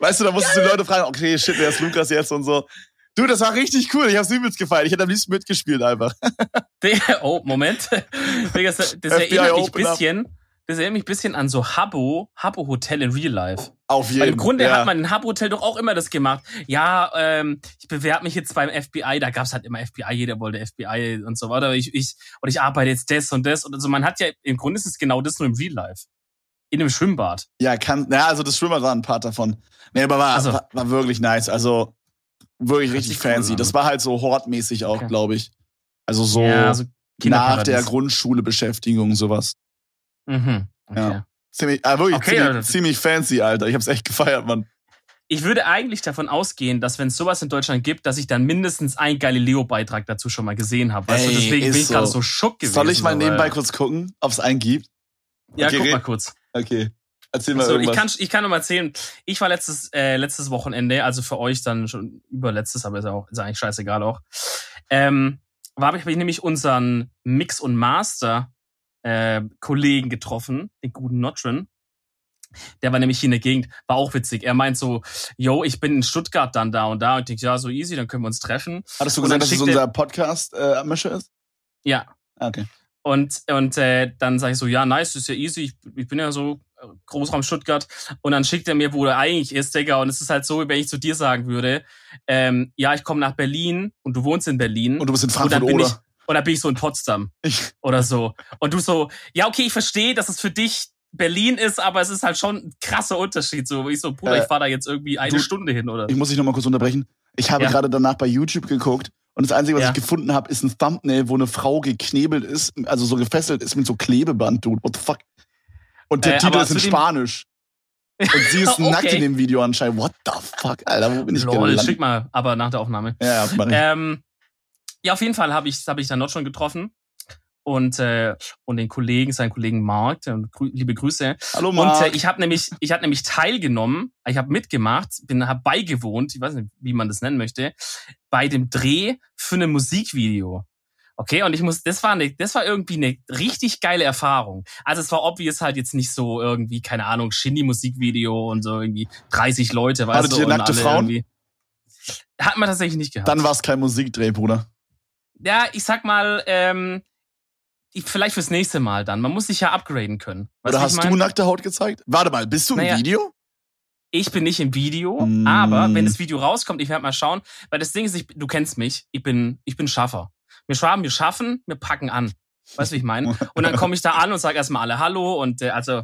Speaker 1: weißt du, da musstest du die Leute fragen, okay, shit, wer ist Lukas jetzt und so. Du, das war richtig cool. Ich hab's übelst gefallen. Ich hätte am liebsten mitgespielt einfach.
Speaker 2: Oh, Moment. Das, das erinnert mich ein
Speaker 1: up.
Speaker 2: bisschen. Das erinnert mich ein bisschen an so Habbo, Habbo Hotel in Real Life.
Speaker 1: Auf jeden
Speaker 2: Weil im Grunde
Speaker 1: ja.
Speaker 2: hat man in Habbo Hotel doch auch immer das gemacht. Ja, ähm, ich bewerbe mich jetzt beim FBI, da gab's halt immer FBI, jeder wollte FBI und so weiter. Ich, ich, und ich arbeite jetzt das und das. Und also man hat ja, im Grunde ist es genau das nur im Real Life. In einem Schwimmbad.
Speaker 1: Ja, kann, ja, also das Schwimmer war ein Part davon. Nee, aber war,
Speaker 2: Also-
Speaker 1: war, war wirklich nice. Also wirklich richtig
Speaker 2: cool
Speaker 1: fancy.
Speaker 2: an.
Speaker 1: Das war halt so hortmäßig auch,
Speaker 2: Okay.
Speaker 1: glaube ich. Also so
Speaker 2: ja, also
Speaker 1: nach der Grundschule Beschäftigung, sowas.
Speaker 2: Mhm. Okay.
Speaker 1: Ja. Ziemlich, ah, wirklich
Speaker 2: Okay,
Speaker 1: ziemlich,
Speaker 2: Alter.
Speaker 1: ziemlich fancy, Alter. Ich hab's echt gefeiert, Mann.
Speaker 2: Ich würde eigentlich davon ausgehen, dass wenn es sowas in Deutschland gibt, dass ich dann mindestens einen Galileo-Beitrag dazu schon mal gesehen habe. Weißt du,
Speaker 1: Ey,
Speaker 2: deswegen
Speaker 1: ist
Speaker 2: bin ich gerade
Speaker 1: so.
Speaker 2: so schock gewesen.
Speaker 1: Soll ich mal
Speaker 2: so,
Speaker 1: nebenbei kurz gucken, ob es einen gibt?
Speaker 2: Ja,
Speaker 1: Okay,
Speaker 2: guck mal kurz.
Speaker 1: Okay. Erzähl mal
Speaker 2: So, ich
Speaker 1: irgendwas.
Speaker 2: kann, ich kann nur mal erzählen, ich war letztes, äh, letztes Wochenende, also für euch dann schon überletztes, aber ist auch, ist eigentlich scheißegal auch. Ähm, war ich, ich nämlich unseren Mix und Master äh, Kollegen getroffen, den guten Notrin. Der war nämlich hier in der Gegend, war auch witzig. Er meint so, yo, ich bin in Stuttgart dann da und da. Und ich denk, ja, so easy, dann können wir uns treffen.
Speaker 1: Hattest du gesagt, dass es
Speaker 2: er-
Speaker 1: unser Podcast-Mischer ist?
Speaker 2: Ja,
Speaker 1: Ah, okay.
Speaker 2: Und, und äh, dann sage ich so, ja, nice, ist ja easy. Ich, ich bin ja so äh, Großraum Stuttgart. Und dann schickt er mir, wo er eigentlich ist, Digga. Und es ist halt so, wenn ich zu dir sagen würde, ähm, ja, ich komme nach Berlin und du wohnst in Berlin.
Speaker 1: Und du bist in
Speaker 2: und
Speaker 1: Frankfurt,
Speaker 2: dann bin
Speaker 1: oder?
Speaker 2: ich und dann bin ich so in Potsdam
Speaker 1: Ich,
Speaker 2: oder so. Und du so, ja, okay, ich verstehe, dass es für dich Berlin ist, aber es ist halt schon ein krasser Unterschied. So, ich so, Bruder,
Speaker 1: Äh,
Speaker 2: ich fahre da jetzt irgendwie eine
Speaker 1: du-
Speaker 2: Stunde hin oder
Speaker 1: ich muss dich noch mal kurz unterbrechen. Ich habe
Speaker 2: Ja.
Speaker 1: gerade danach bei YouTube geguckt und das Einzige, was
Speaker 2: Ja.
Speaker 1: ich gefunden habe, ist ein Thumbnail, wo eine Frau geknebelt ist, also so gefesselt ist mit so Klebeband, dude. What the fuck? Und der
Speaker 2: Äh,
Speaker 1: Titel ist in Spanisch. Und sie ist
Speaker 2: Okay.
Speaker 1: nackt in dem Video anscheinend. What the fuck, Alter? Wo bin ich
Speaker 2: Lol,
Speaker 1: gelandet?
Speaker 2: schick mal, aber nach der Aufnahme.
Speaker 1: Ja.
Speaker 2: Ähm, ja, auf jeden Fall habe ich, hab ich dann noch schon getroffen. Und, äh, und den Kollegen, seinen Kollegen Mark, der- grü liebe Grüße.
Speaker 1: Hallo,
Speaker 2: Und
Speaker 1: Marc.
Speaker 2: äh, ich habe nämlich, ich habe nämlich teilgenommen, ich habe mitgemacht, bin hab beigewohnt, ich weiß nicht, wie man das nennen möchte, bei dem Dreh für ein Musikvideo. Okay, und ich muss, das war eine, das war irgendwie eine richtig geile Erfahrung. Also es war obvious halt jetzt nicht so irgendwie, keine Ahnung, Shindy-Musikvideo und so irgendwie 30 Leute, weißt
Speaker 1: Hattet
Speaker 2: du,
Speaker 1: ihr
Speaker 2: und
Speaker 1: nackte
Speaker 2: alle
Speaker 1: Frauen?
Speaker 2: irgendwie. Hat man tatsächlich nicht gehabt.
Speaker 1: Dann war es kein Musikdreh, Bruder.
Speaker 2: Ja, ich sag mal, ähm, vielleicht fürs nächste Mal dann. Man muss sich ja upgraden können.
Speaker 1: Oder hast
Speaker 2: ich
Speaker 1: du
Speaker 2: mein?
Speaker 1: nackte Haut gezeigt? Warte mal, bist du im
Speaker 2: Naja.
Speaker 1: Video?
Speaker 2: Ich bin nicht im Video,
Speaker 1: Mm.
Speaker 2: aber wenn das Video rauskommt, ich werde mal schauen, weil das Ding ist, ich, du kennst mich, ich bin, ich bin Schaffer. Wir schwaben, wir schaffen, wir packen an. Weißt du, wie ich meine? Und dann komme ich da an und sage erstmal alle Hallo und äh, also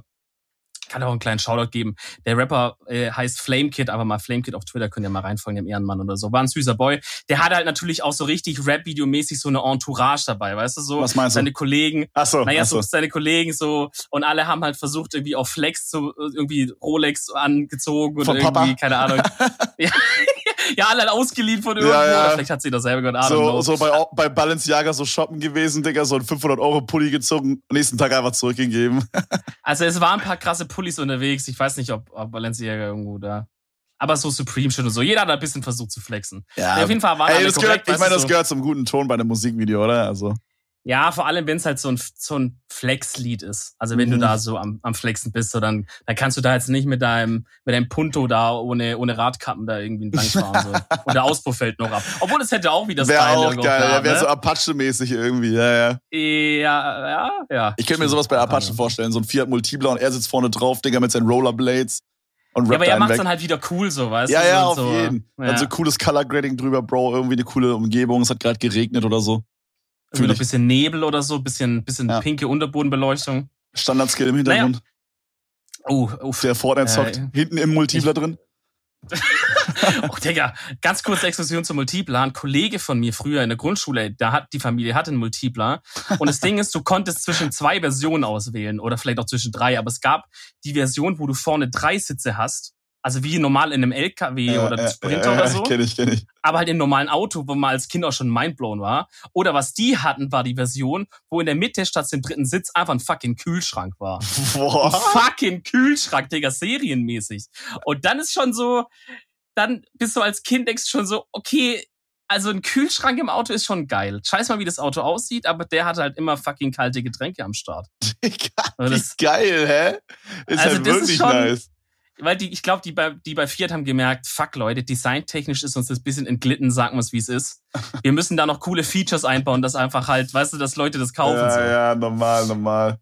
Speaker 2: kann auch einen kleinen Shoutout geben. Der Rapper äh, heißt Flamekid, aber mal Flamekid auf Twitter könnt ihr mal reinfolgen, dem Ehrenmann oder so. War ein süßer Boy. Der hat halt natürlich auch so richtig Rap-Video-mäßig so eine Entourage dabei, weißt du so?
Speaker 1: Was meinst du?
Speaker 2: Seine Kollegen,
Speaker 1: Ach so,
Speaker 2: naja,
Speaker 1: ach
Speaker 2: so
Speaker 1: so.
Speaker 2: seine Kollegen so und alle haben halt versucht irgendwie auf Flex zu irgendwie Rolex angezogen oder irgendwie
Speaker 1: Papa?
Speaker 2: keine Ahnung. ja, ja, alle halt ausgeliehen von irgendwo.
Speaker 1: Ja, ja.
Speaker 2: Vielleicht hat sie das selber gehört.
Speaker 1: So, so bei, bei Balenciaga so shoppen gewesen, Digga, so ein 500-Euro-Pulli gezogen, nächsten Tag einfach zurückgegeben.
Speaker 2: Also es waren ein paar krasse Pullis unterwegs. Ich weiß nicht, ob, ob Balenciaga irgendwo da. Aber so Supreme Shit und so. Jeder hat ein bisschen versucht zu flexen.
Speaker 1: Ja,
Speaker 2: auf jeden Fall war
Speaker 1: Ey, das
Speaker 2: korrekt,
Speaker 1: gehört, ich meine, das
Speaker 2: so.
Speaker 1: gehört zum guten Ton bei einem Musikvideo, oder? Also.
Speaker 2: Ja, vor allem, wenn es halt so ein, so ein Flex-Lied ist. Also wenn
Speaker 1: Mhm.
Speaker 2: du da so am, am Flexen bist, so dann, dann kannst du da jetzt nicht mit deinem, mit deinem Punto da ohne, ohne Radkappen da irgendwie entlang fahren. So. Und der Auspuff fällt noch ab. Obwohl es hätte auch wieder
Speaker 1: Wäre
Speaker 2: Style
Speaker 1: auch
Speaker 2: irgendwo
Speaker 1: geil.
Speaker 2: gehabt,
Speaker 1: wäre
Speaker 2: ne?
Speaker 1: so Apache-mäßig irgendwie. Ja, ja.
Speaker 2: Ja, ja, ja.
Speaker 1: Ich könnte mir sowas bei Apache vorstellen. So ein Fiat Multipla und er sitzt vorne drauf, Digga, mit seinen Rollerblades und
Speaker 2: Ja, aber er macht's
Speaker 1: weg.
Speaker 2: dann halt wieder cool, so, weißt
Speaker 1: ja,
Speaker 2: du?
Speaker 1: ja,
Speaker 2: so,
Speaker 1: auf
Speaker 2: so,
Speaker 1: jeden.
Speaker 2: Ja.
Speaker 1: Dann so cooles Color Grading drüber, Bro. Irgendwie eine coole Umgebung. Es hat gerade geregnet oder so.
Speaker 2: Irgendwie noch ein bisschen Nebel oder so, bisschen, bisschen
Speaker 1: Ja.
Speaker 2: pinke Unterbodenbeleuchtung.
Speaker 1: Standard-Skill im Hintergrund.
Speaker 2: Oh, uff.
Speaker 1: Der Fortnite zockt.
Speaker 2: Äh,
Speaker 1: Hinten im Multipler drin.
Speaker 2: Oh, Digga, ganz kurze Exkursion zum Multipler. Ein Kollege von mir früher in der Grundschule, da hat die Familie hatte einen Multipler. Und das Ding ist, du konntest zwischen zwei Versionen auswählen oder vielleicht auch zwischen drei. Aber es gab die Version, wo du vorne drei Sitze hast. Also wie normal in einem LKW oder einem Sprinter oder so.
Speaker 1: Kenn ich, kenn ich.
Speaker 2: aber halt im normalen Auto, wo man als Kind auch schon mindblown war. Oder was die hatten, war die Version, wo in der Mitte statt dem dritten Sitz einfach ein fucking Kühlschrank war. Ein
Speaker 1: Boah.
Speaker 2: fucking Kühlschrank, Digga, serienmäßig. Und dann ist schon so, dann bist du als Kind denkst schon so, okay, also ein Kühlschrank im Auto ist schon geil. Scheiß mal, wie das Auto aussieht, aber der hat halt immer fucking kalte Getränke am Start.
Speaker 1: Digga,
Speaker 2: das-
Speaker 1: geil, hä? Ist
Speaker 2: Also
Speaker 1: halt
Speaker 2: das ist
Speaker 1: wirklich
Speaker 2: schon-
Speaker 1: nice.
Speaker 2: Weil die, ich glaube, die bei, die bei Fiat haben gemerkt, fuck Leute, designtechnisch ist uns das bisschen entglitten, sagen wir es, wie es ist. Wir müssen da noch coole Features einbauen, dass einfach halt, weißt du, dass Leute das kaufen.
Speaker 1: Ja,
Speaker 2: so.
Speaker 1: ja, normal, normal.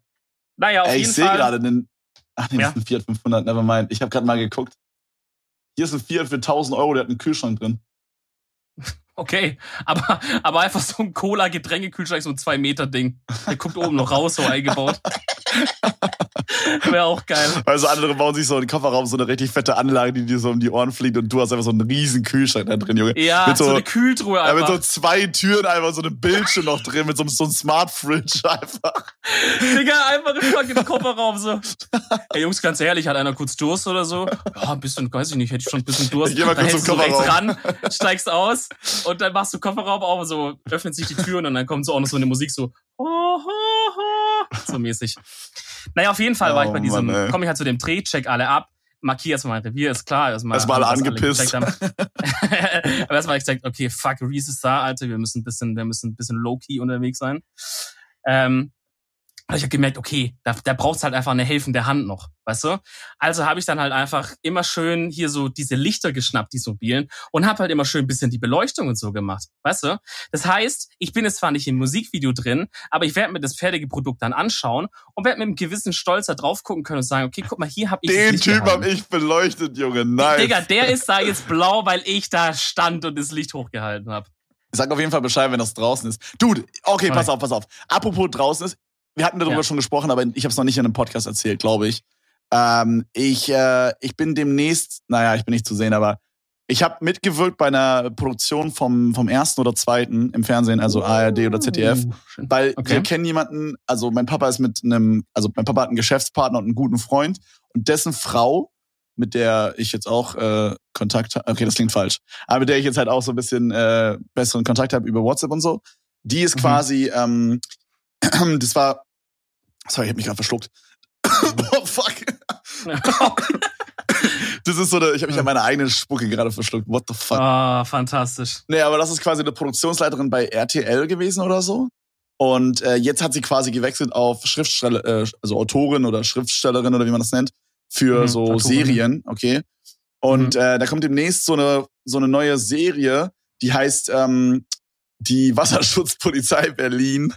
Speaker 2: Naja, auf
Speaker 1: Ey, ich sehe gerade den. Ach nee,
Speaker 2: Ja.
Speaker 1: das ist ein Fiat 500, nevermind. Ich habe gerade mal geguckt. Hier ist ein Fiat für 1000 Euro, der hat einen Kühlschrank drin.
Speaker 2: Okay, aber, aber einfach so ein Cola-Getränkekühlschrank, so ein 2-Meter-Ding. Der guckt oben noch raus, so eingebaut. Wäre auch geil.
Speaker 1: Also andere bauen sich so in den Kofferraum so eine richtig fette Anlage, die dir so um die Ohren fliegt und du hast einfach so einen riesen Kühlschrank da drin, Junge.
Speaker 2: Ja,
Speaker 1: Mit
Speaker 2: so,
Speaker 1: so-
Speaker 2: eine Kühltruhe
Speaker 1: Ja, mit
Speaker 2: einfach.
Speaker 1: so zwei Türen einfach so eine Bildschirm noch drin, mit so, einem- so einem Smart Fridge einfach.
Speaker 2: Digga, einfach im fucking Kofferraum so. Ey Jungs, ganz ehrlich, hat einer kurz Durst oder so? Ja, ein bisschen, weiß ich nicht, hätte ich schon ein bisschen Durst.
Speaker 1: Ich geh mal kurz
Speaker 2: hältst du
Speaker 1: zum
Speaker 2: rechts
Speaker 1: Kofferraum.
Speaker 2: ran, steigst aus und dann machst du Kofferraum auf und so öffnet sich die Türen und dann kommt so auch noch so eine Musik so ho, ho, ho, so mäßig. Naja, auf jeden Fall war ich
Speaker 1: Oh
Speaker 2: bei diesem,
Speaker 1: Mann, ey.
Speaker 2: komme ich halt zu dem Dreh, check alle ab, markier erstmal mein Revier, ist klar. Erstmal,
Speaker 1: Erstmal alle angepisst.
Speaker 2: haben. Aber erstmal ich gesagt, okay, fuck, Reese ist da, Alter, wir müssen ein bisschen, wir müssen ein bisschen low-key unterwegs sein. Ähm, ich habe gemerkt, okay, da, da braucht's halt einfach eine helfende Hand noch, weißt du? Also habe ich dann halt einfach immer schön hier so diese Lichter geschnappt, die mobilen, und habe halt immer schön ein bisschen die Beleuchtung und so gemacht, weißt du? Das heißt, ich bin jetzt zwar nicht im Musikvideo drin, aber ich werde mir das fertige Produkt dann anschauen und werde mit einem gewissen Stolz da drauf gucken können und sagen, okay, guck mal, hier habe ich
Speaker 1: Den Typ
Speaker 2: gehalten.
Speaker 1: hab ich beleuchtet, Junge. Nice.
Speaker 2: Digga, der ist da jetzt blau, weil ich da stand und das Licht hochgehalten habe.
Speaker 1: Sag auf jeden Fall Bescheid, wenn das draußen ist. Dude, okay, pass auf, pass auf. Apropos draußen ist, wir hatten darüber
Speaker 2: Ja.
Speaker 1: schon gesprochen, aber ich habe es noch nicht in einem Podcast erzählt, glaube ich. Ähm, ich, äh, ich bin demnächst, naja, ich bin nicht zu sehen, aber ich habe mitgewirkt bei einer Produktion vom, vom ersten oder zweiten im Fernsehen, also ARD oder ZDF.
Speaker 2: Schön.
Speaker 1: Weil
Speaker 2: Okay.
Speaker 1: wir kennen jemanden, also mein Papa ist mit einem, also mein Papa hat einen Geschäftspartner und einen guten Freund und dessen Frau, mit der ich jetzt auch äh, Kontakt habe, okay, das klingt falsch, aber mit der ich jetzt halt auch so ein bisschen äh, besseren Kontakt habe über WhatsApp und so, die ist
Speaker 2: Mhm.
Speaker 1: quasi, ähm, das war, sorry, ich hab mich gerade verschluckt. oh, fuck. Das ist so eine, ich habe mich an meine eigene Spucke gerade verschluckt. What the fuck?
Speaker 2: Ah, fantastisch.
Speaker 1: Nee, aber das ist quasi eine Produktionsleiterin bei RTL gewesen oder so. Und äh, jetzt hat sie quasi gewechselt auf Schriftsteller, äh, also Autorin oder Schriftstellerin oder wie man das nennt, für
Speaker 2: Mhm,
Speaker 1: so
Speaker 2: Autorin.
Speaker 1: Serien, okay. Und
Speaker 2: Mhm.
Speaker 1: äh, da kommt demnächst so eine so eine neue Serie, die heißt ähm, die Wasserschutzpolizei Berlin.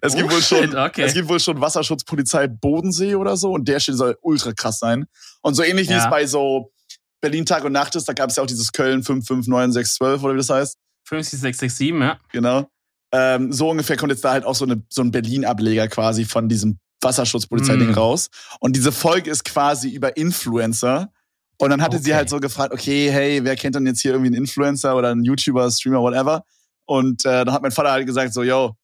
Speaker 1: Es gibt
Speaker 2: Oh,
Speaker 1: wohl schon,
Speaker 2: shit, okay.
Speaker 1: es gibt wohl schon Wasserschutzpolizei Bodensee oder so und der steht soll ultra krass sein. Und so ähnlich wie
Speaker 2: Ja.
Speaker 1: es bei so Berlin Tag und Nacht ist, da gab es ja auch dieses Köln 55912 oder wie das heißt.
Speaker 2: 50667, ja.
Speaker 1: Genau. Ähm, so ungefähr kommt jetzt da halt auch so, eine, so ein Berlin-Ableger quasi von diesem Wasserschutzpolizei-Ding
Speaker 2: Mm.
Speaker 1: raus. Und diese Folge ist quasi über Influencer. Und dann hatte sie
Speaker 2: Okay.
Speaker 1: halt so gefragt, okay, hey, wer kennt denn jetzt hier irgendwie einen Influencer oder einen YouTuber, Streamer, whatever? Und äh, dann hat mein Vater halt gesagt so, yo,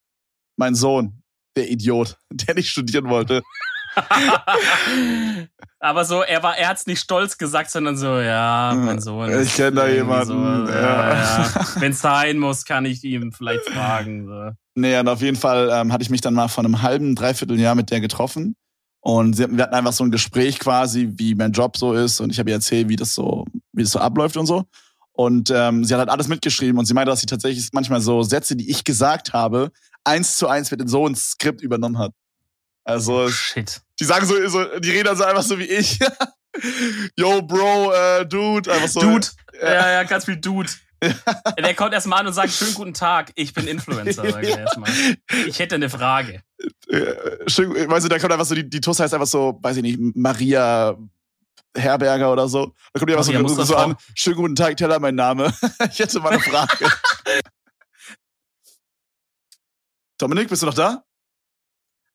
Speaker 1: mein Sohn, der Idiot, der nicht studieren wollte.
Speaker 2: Aber so, er war, er hat's nicht stolz gesagt, sondern so, ja, mein Sohn.
Speaker 1: Ich kenn da jemanden,
Speaker 2: So,
Speaker 1: ja.
Speaker 2: ja, ja. Wenn es sein muss, kann ich ihm vielleicht fragen. So.
Speaker 1: Nee, und auf jeden Fall ähm, hatte ich mich dann mal vor einem halben, dreiviertel Jahr mit der getroffen. Und wir hatten einfach so ein Gespräch quasi, wie mein Job so ist. Und ich habe ihr erzählt, wie das so, wie das so abläuft und so. Und ähm, sie hat halt alles mitgeschrieben und sie meinte, dass sie tatsächlich manchmal so Sätze, die ich gesagt habe, eins zu eins mit in so ein Skript übernommen hat. Also,
Speaker 2: Shit.
Speaker 1: die sagen so, so die reden also einfach so wie ich. Yo, Bro, äh, Dude, einfach so.
Speaker 2: Dude. Ja, ja, ganz viel Dude. Der kommt erstmal an und sagt, schönen guten Tag, ich bin Influencer, sagt er erstmal. Ich hätte eine Frage.
Speaker 1: Äh, schön, weißt du, da kommt einfach so, die, die Tuss heißt einfach so, weiß ich nicht, Maria Herberger oder so. Da kommt einfach
Speaker 2: Maria
Speaker 1: so, so an, schönen guten Tag, Teller, mein Name. ich hätte mal eine Frage. Dominik, bist du noch da?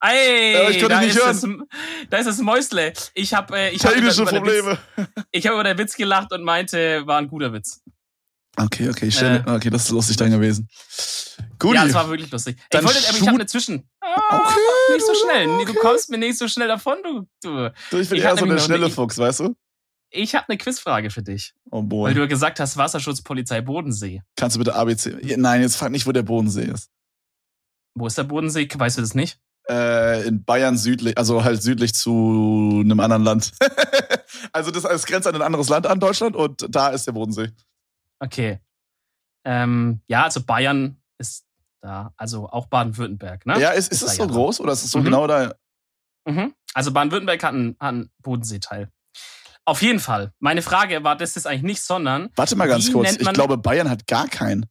Speaker 2: Ey,
Speaker 1: Ja, ich konnte
Speaker 2: da,
Speaker 1: dich
Speaker 2: ist
Speaker 1: nicht
Speaker 2: das, da ist das Mäusle. Ich habe äh, ich hab über, Witz, ich hab über den Witz gelacht und meinte, war ein guter Witz.
Speaker 1: Okay, okay, schön.
Speaker 2: Äh.
Speaker 1: okay, das ist lustig dann gewesen. Gut.
Speaker 2: Ja, es war wirklich lustig.
Speaker 1: Dann
Speaker 2: ich wollte, aber ich habe eine Zwischen. Ah,
Speaker 1: Okay,
Speaker 2: nicht so
Speaker 1: du-
Speaker 2: schnell. Nee, Du
Speaker 1: okay.
Speaker 2: kommst mir nicht so schnell davon, du. du.
Speaker 1: du, ich bin
Speaker 2: ich
Speaker 1: eher so der schnelle Fuchs, weißt du?
Speaker 2: Ich habe eine Quizfrage für dich.
Speaker 1: Oh
Speaker 2: Weil
Speaker 1: boy.
Speaker 2: du ja gesagt hast, Wasserschutzpolizei Bodensee.
Speaker 1: Kannst du bitte ABC. Nein, jetzt frag nicht, wo der Bodensee ist.
Speaker 2: Wo ist der Bodensee? Weißt du das nicht?
Speaker 1: Äh, in Bayern südlich, also halt südlich zu einem anderen Land. also das, es grenzt an ein anderes Land an Deutschland und da ist der Bodensee.
Speaker 2: Okay. Ähm, ja, also Bayern ist da. Also auch Baden-Württemberg, ne?
Speaker 1: Ja, ist, ist
Speaker 2: Ist
Speaker 1: es so
Speaker 2: ja.
Speaker 1: groß oder ist es so
Speaker 2: Mhm.
Speaker 1: genau da?
Speaker 2: Mhm. Also Baden-Württemberg hat einen, hat einen Bodenseeteil. Auf jeden Fall. Meine Frage war das ist eigentlich nicht, sondern
Speaker 1: Warte mal ganz kurz. Ich glaube, Bayern hat gar keinen.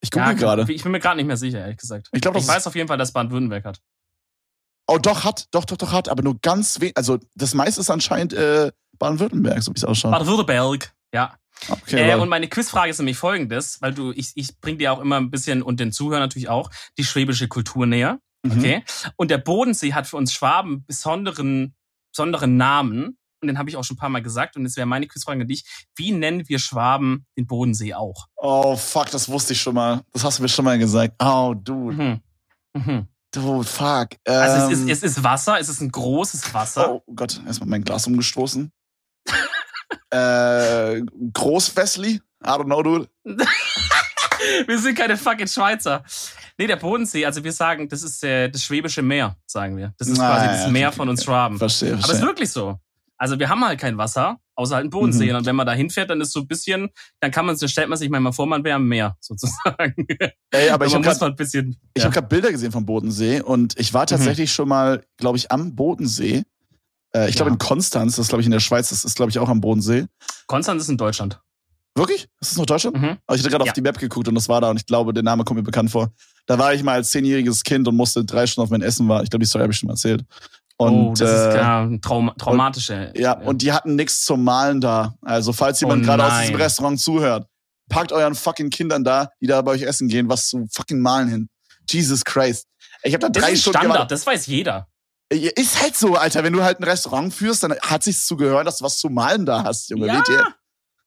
Speaker 1: Ich gucke
Speaker 2: Ja,
Speaker 1: gerade.
Speaker 2: Ich bin mir gerade nicht mehr sicher, ehrlich gesagt.
Speaker 1: Ich glaube,
Speaker 2: Ich weiß auf jeden Fall, dass Baden-Württemberg hat.
Speaker 1: Oh, doch, hat. Doch, doch, doch, hat. Aber nur ganz wenig. Also das meiste ist anscheinend äh, Baden-Württemberg, so wie es ausschaut.
Speaker 2: Baden-Württemberg, ja.
Speaker 1: Okay,
Speaker 2: äh, und meine Quizfrage ist nämlich folgendes, weil du, ich, ich bring dir auch immer ein bisschen und den Zuhörern natürlich auch die schwäbische Kultur näher.
Speaker 1: Mhm.
Speaker 2: Okay. Und der Bodensee hat für uns Schwaben besonderen, besonderen Namen. Und den habe ich auch schon ein paar Mal gesagt. Und jetzt wäre meine Quizfrage an dich. Wie nennen wir Schwaben den Bodensee auch?
Speaker 1: Oh, fuck, das wusste ich schon mal. Das hast du mir schon mal gesagt. Oh, dude.
Speaker 2: Mhm. Mhm.
Speaker 1: Dude, fuck.
Speaker 2: Also es,
Speaker 1: Ähm,
Speaker 2: ist, es ist Wasser, es ist ein großes Wasser.
Speaker 1: Oh Gott, erstmal mein Glas umgestoßen. äh, Groß-Wesley? I don't know, dude.
Speaker 2: Wir sind keine fucking Schweizer. Nee, der Bodensee, also wir sagen, das ist äh, das Schwäbische Meer, sagen wir. Das ist
Speaker 1: Ah,
Speaker 2: quasi
Speaker 1: ja,
Speaker 2: das Meer von uns. Schwaben.
Speaker 1: Verstehe,
Speaker 2: Aber es ist
Speaker 1: verstehe.
Speaker 2: wirklich so. Also wir haben halt kein Wasser, außer halt ein Bodensee.
Speaker 1: Mhm.
Speaker 2: Und wenn man da hinfährt, dann ist so ein bisschen, dann kann man, dann stellt man sich manchmal vor, man wäre am Meer, sozusagen.
Speaker 1: Ey, aber ich habe gerade
Speaker 2: bisschen.
Speaker 1: ich
Speaker 2: ja.
Speaker 1: hab grad Bilder gesehen vom Bodensee und ich war tatsächlich schon mal, glaube ich, am Bodensee. Äh, ich glaube
Speaker 2: Ja.
Speaker 1: in Konstanz, das ist glaube ich in der Schweiz, das ist glaube ich auch am Bodensee.
Speaker 2: Konstanz ist in Deutschland.
Speaker 1: Wirklich? Ist das noch Deutschland?
Speaker 2: Mhm.
Speaker 1: Aber ich hatte gerade
Speaker 2: Ja.
Speaker 1: auf die Map geguckt und das war da und ich glaube, der Name kommt mir bekannt vor. Da war ich mal als zehnjähriges Kind und musste drei Stunden auf mein Essen warten. Ich glaube, die Story habe ich schon mal erzählt. Und,
Speaker 2: oh, das ist
Speaker 1: äh,
Speaker 2: ja ein Traum traumatische.
Speaker 1: Ja, und die hatten nichts zum Malen da. Also, falls jemand
Speaker 2: Oh
Speaker 1: gerade aus diesem Restaurant zuhört, packt euren fucking Kindern da, die da bei euch essen gehen, was zu fucking Malen hin. Jesus Christ. Ich habe da
Speaker 2: das
Speaker 1: drei
Speaker 2: ist
Speaker 1: Stunden
Speaker 2: Standard,
Speaker 1: gewartet.
Speaker 2: das weiß jeder.
Speaker 1: Ist halt so, Alter. Wenn du halt ein Restaurant führst, dann hat sich's zu gehören, dass du was zu malen da hast, Junge.
Speaker 2: Ja?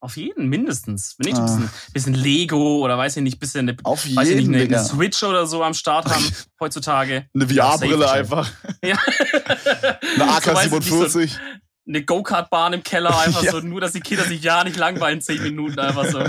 Speaker 2: Auf jeden, mindestens. Wenn nicht
Speaker 1: Ah.
Speaker 2: ein bisschen, bisschen Lego oder weiß ich nicht, bisschen eine,
Speaker 1: Auf
Speaker 2: weiß ich nicht,
Speaker 1: jeden,
Speaker 2: eine, Switch oder so am Start haben heutzutage.
Speaker 1: Eine VR-Brille einfach.
Speaker 2: Ja.
Speaker 1: Eine
Speaker 2: So, weiß ich nicht, so
Speaker 1: AK-47.
Speaker 2: eine Go-Kart-Bahn im Keller, einfach
Speaker 1: Ja.
Speaker 2: so, nur dass die Kinder sich ja nicht langweilen, zehn Minuten einfach so.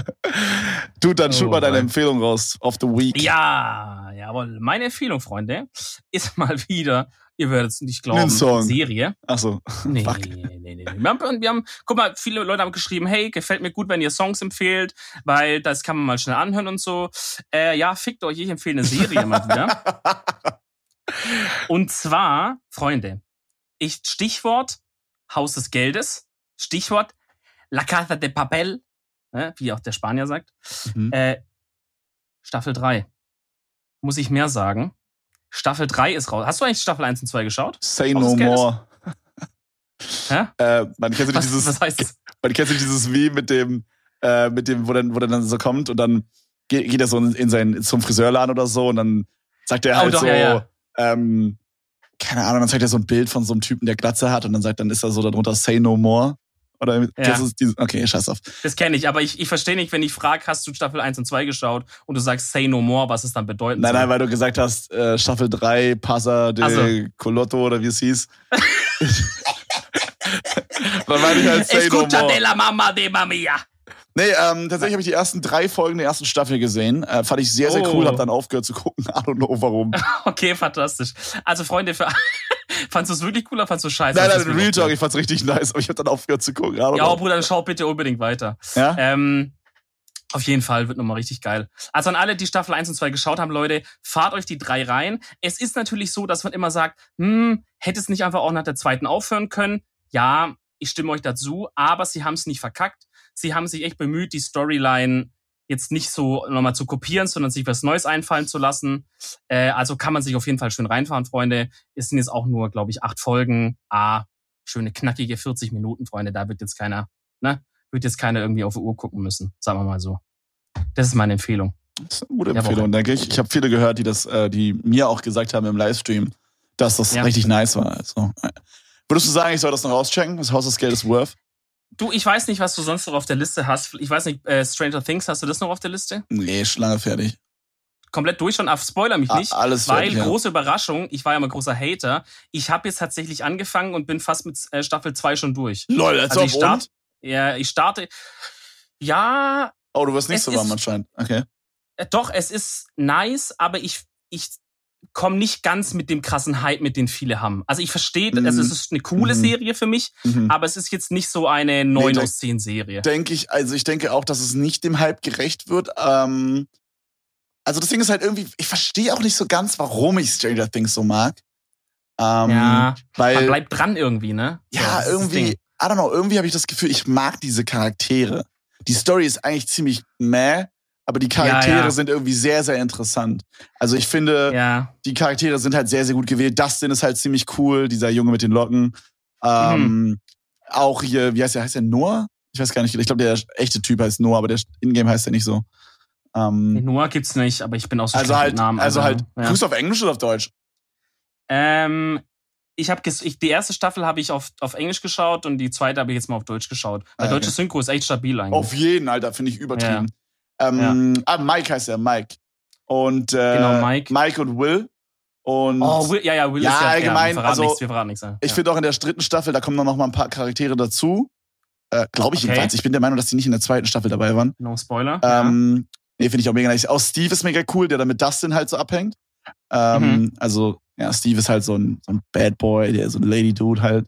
Speaker 1: Du, dann
Speaker 2: Oh,
Speaker 1: mal deine. Empfehlung raus. Of the Week.
Speaker 2: Ja, jawohl. Meine Empfehlung, Freunde, ist mal wieder, ihr werdet es nicht glauben,
Speaker 1: Song.
Speaker 2: Serie.
Speaker 1: Achso.
Speaker 2: Nee,
Speaker 1: Fuck.
Speaker 2: nee, nee, nee, nee. Wir haben, wir haben, guck mal, viele Leute haben geschrieben, hey, gefällt mir gut, wenn ihr Songs empfehlt, weil das kann man mal schnell anhören und so. Äh, ja, fickt euch, ich empfehle eine Serie mal wieder. Und zwar, Freunde, ich, Stichwort Haus des Geldes, Stichwort La Casa de Papel, ne, wie auch der Spanier sagt,
Speaker 1: Mhm.
Speaker 2: äh, Staffel 3. Muss ich mehr sagen? Staffel 3 ist raus. Hast du eigentlich Staffel 1 und 2 geschaut?
Speaker 1: Say no more.
Speaker 2: Hä?
Speaker 1: Äh, man kennst du
Speaker 2: Was,
Speaker 1: dieses,
Speaker 2: was heißt das?
Speaker 1: man kennst du dieses Wie mit dem, äh, mit dem, wo dann, wo der dann so kommt und dann geht, geht er so in sein, zum Friseurladen oder so und dann sagt er
Speaker 2: Oh,
Speaker 1: halt
Speaker 2: doch,
Speaker 1: so,
Speaker 2: ja, ja.
Speaker 1: ähm, keine Ahnung, dann zeigt er so ein Bild von so einem Typen, der Glatze hat und dann sagt, dann ist da so darunter Say no more. Oder das ist dieses, okay, scheiß auf.
Speaker 2: Das kenne ich, aber ich, ich verstehe nicht, wenn ich frage, hast du Staffel 1 und 2 geschaut und du sagst Say No More, was es dann bedeuten
Speaker 1: Nein,
Speaker 2: soll.
Speaker 1: nein, weil du gesagt hast, äh, Staffel 3, Passa de
Speaker 2: Ach so.
Speaker 1: Colotto oder wie es hieß. dann meine ich halt Say no
Speaker 2: Escucha
Speaker 1: more.
Speaker 2: de la mama de mamia.
Speaker 1: Nee, ähm, tatsächlich habe ich die ersten drei Folgen der ersten Staffel gesehen. Äh, fand ich sehr, sehr
Speaker 2: Oh.
Speaker 1: cool. Hab dann aufgehört zu gucken. I don't know warum.
Speaker 2: Okay, fantastisch. Also Freunde, für, Fandst du es wirklich cool oder fandst du scheiße?
Speaker 1: Nein, nein, Real Talk, ich fand's richtig nice, aber ich hab dann aufgehört zu gucken.
Speaker 2: Ja,
Speaker 1: know.
Speaker 2: Bruder, dann schau bitte unbedingt weiter.
Speaker 1: Ja?
Speaker 2: Ähm, auf jeden Fall wird nochmal richtig geil. Also an alle, die Staffel 1 und 2 geschaut haben, Leute, fahrt euch die drei rein. Es ist natürlich so, dass man immer sagt, hm, hätte es nicht einfach auch nach der zweiten aufhören können? Ja, ich stimme euch dazu, aber sie haben es nicht verkackt. Sie haben sich echt bemüht, die Storyline jetzt nicht so nochmal zu kopieren, sondern sich was Neues einfallen zu lassen. Äh, also kann man sich auf jeden Fall schön reinfahren, Freunde. Es sind jetzt auch nur, glaube ich, acht Folgen. Ah, schöne knackige 40 Minuten, Freunde. Da wird jetzt keiner, ne? Wird jetzt keiner irgendwie auf die Uhr gucken müssen, sagen wir mal so. Das ist meine Empfehlung.
Speaker 1: Das ist eine gute Empfehlung, denke ich. Ich habe viele gehört, die das, äh, die mir auch gesagt haben im Livestream, dass das
Speaker 2: Ja.
Speaker 1: richtig nice war. Also, äh, würdest du sagen, ich soll das noch rauschecken? Das Haus des Geldes Worth?
Speaker 2: Du, ich weiß nicht, was du sonst noch auf der Liste hast. Ich weiß nicht, äh, Stranger Things, hast du das noch auf der Liste?
Speaker 1: Nee, ist schon lange fertig.
Speaker 2: Komplett durch schon, ah, spoiler mich
Speaker 1: A-
Speaker 2: nicht.
Speaker 1: alles
Speaker 2: Weil,
Speaker 1: fertig, ja.
Speaker 2: große Überraschung, ich war ja immer großer Hater. Ich habe jetzt tatsächlich angefangen und bin fast mit äh, Staffel 2 schon durch.
Speaker 1: Lol, als
Speaker 2: Also ich start, ja, ich starte. Ja,
Speaker 1: Oh, du wirst nicht so warm anscheinend. Okay.
Speaker 2: äh, doch, es ist nice, aber ich, ich komme nicht ganz mit dem krassen Hype, mit den viele haben. Also ich verstehe,
Speaker 1: Mhm.
Speaker 2: also es ist eine coole
Speaker 1: Mhm.
Speaker 2: Serie für mich,
Speaker 1: Mhm.
Speaker 2: aber es ist jetzt nicht so eine 9
Speaker 1: da-
Speaker 2: aus 10 Serie.
Speaker 1: denke ich, also ich denke auch, dass es nicht dem Hype gerecht wird. Ähm, also das Ding ist halt irgendwie, ich verstehe auch nicht so ganz, warum ich Stranger Things so mag. Ähm,
Speaker 2: Ja, Man
Speaker 1: weil,
Speaker 2: bleibt dran irgendwie, ne?
Speaker 1: Ja,
Speaker 2: das
Speaker 1: irgendwie. I don't know, irgendwie habe ich das Gefühl, ich mag diese Charaktere. Die Story ist eigentlich ziemlich meh, aber die Charaktere
Speaker 2: Ja, ja.
Speaker 1: sind irgendwie sehr, sehr interessant. Also ich finde,
Speaker 2: Ja,
Speaker 1: die Charaktere sind halt sehr, sehr gut gewählt. Dustin ist halt ziemlich cool, dieser Junge mit den Locken. Ähm,
Speaker 2: Mhm.
Speaker 1: Auch hier, wie heißt der? Heißt der Noah? Ich weiß gar nicht. Ich glaube, der echte Typ heißt Noah, aber der Ingame heißt der nicht so. Ähm,
Speaker 2: Noah gibt's nicht, aber ich bin auch so
Speaker 1: also halt,
Speaker 2: mit Namen.
Speaker 1: also halt,
Speaker 2: ja.
Speaker 1: grüßt du auf Englisch oder auf Deutsch?
Speaker 2: Ähm, ich habe die erste Staffel habe ich auf, auf Englisch geschaut und die zweite habe ich jetzt mal auf Deutsch geschaut. Weil
Speaker 1: Ah, okay.
Speaker 2: deutsche Synchro ist echt stabil eigentlich.
Speaker 1: Auf jeden, Alter, finde ich übertrieben. Ähm, Ah, Mike heißt er, Mike. Und äh,
Speaker 2: Genau, Mike.
Speaker 1: Mike und Will. Und
Speaker 2: oh, Will, ja, ja, Will
Speaker 1: Ja,
Speaker 2: ist ja
Speaker 1: allgemein,
Speaker 2: Ja, wir verraten
Speaker 1: also,
Speaker 2: nichts, wir verraten nichts. Ja.
Speaker 1: ich finde auch in der dritten Staffel, da kommen dann noch mal ein paar Charaktere dazu. Äh, Glaube ich
Speaker 2: Okay.
Speaker 1: jedenfalls. Ich bin der Meinung, dass die nicht in der zweiten Staffel dabei waren.
Speaker 2: No Spoiler.
Speaker 1: Ähm, nee, finde ich auch mega nice. Auch Steve ist mega cool, der da mit Dustin halt so abhängt. Ähm,
Speaker 2: Mhm.
Speaker 1: Also, ja, Steve ist halt so ein, so ein Bad Boy, der so ein Lady Dude halt.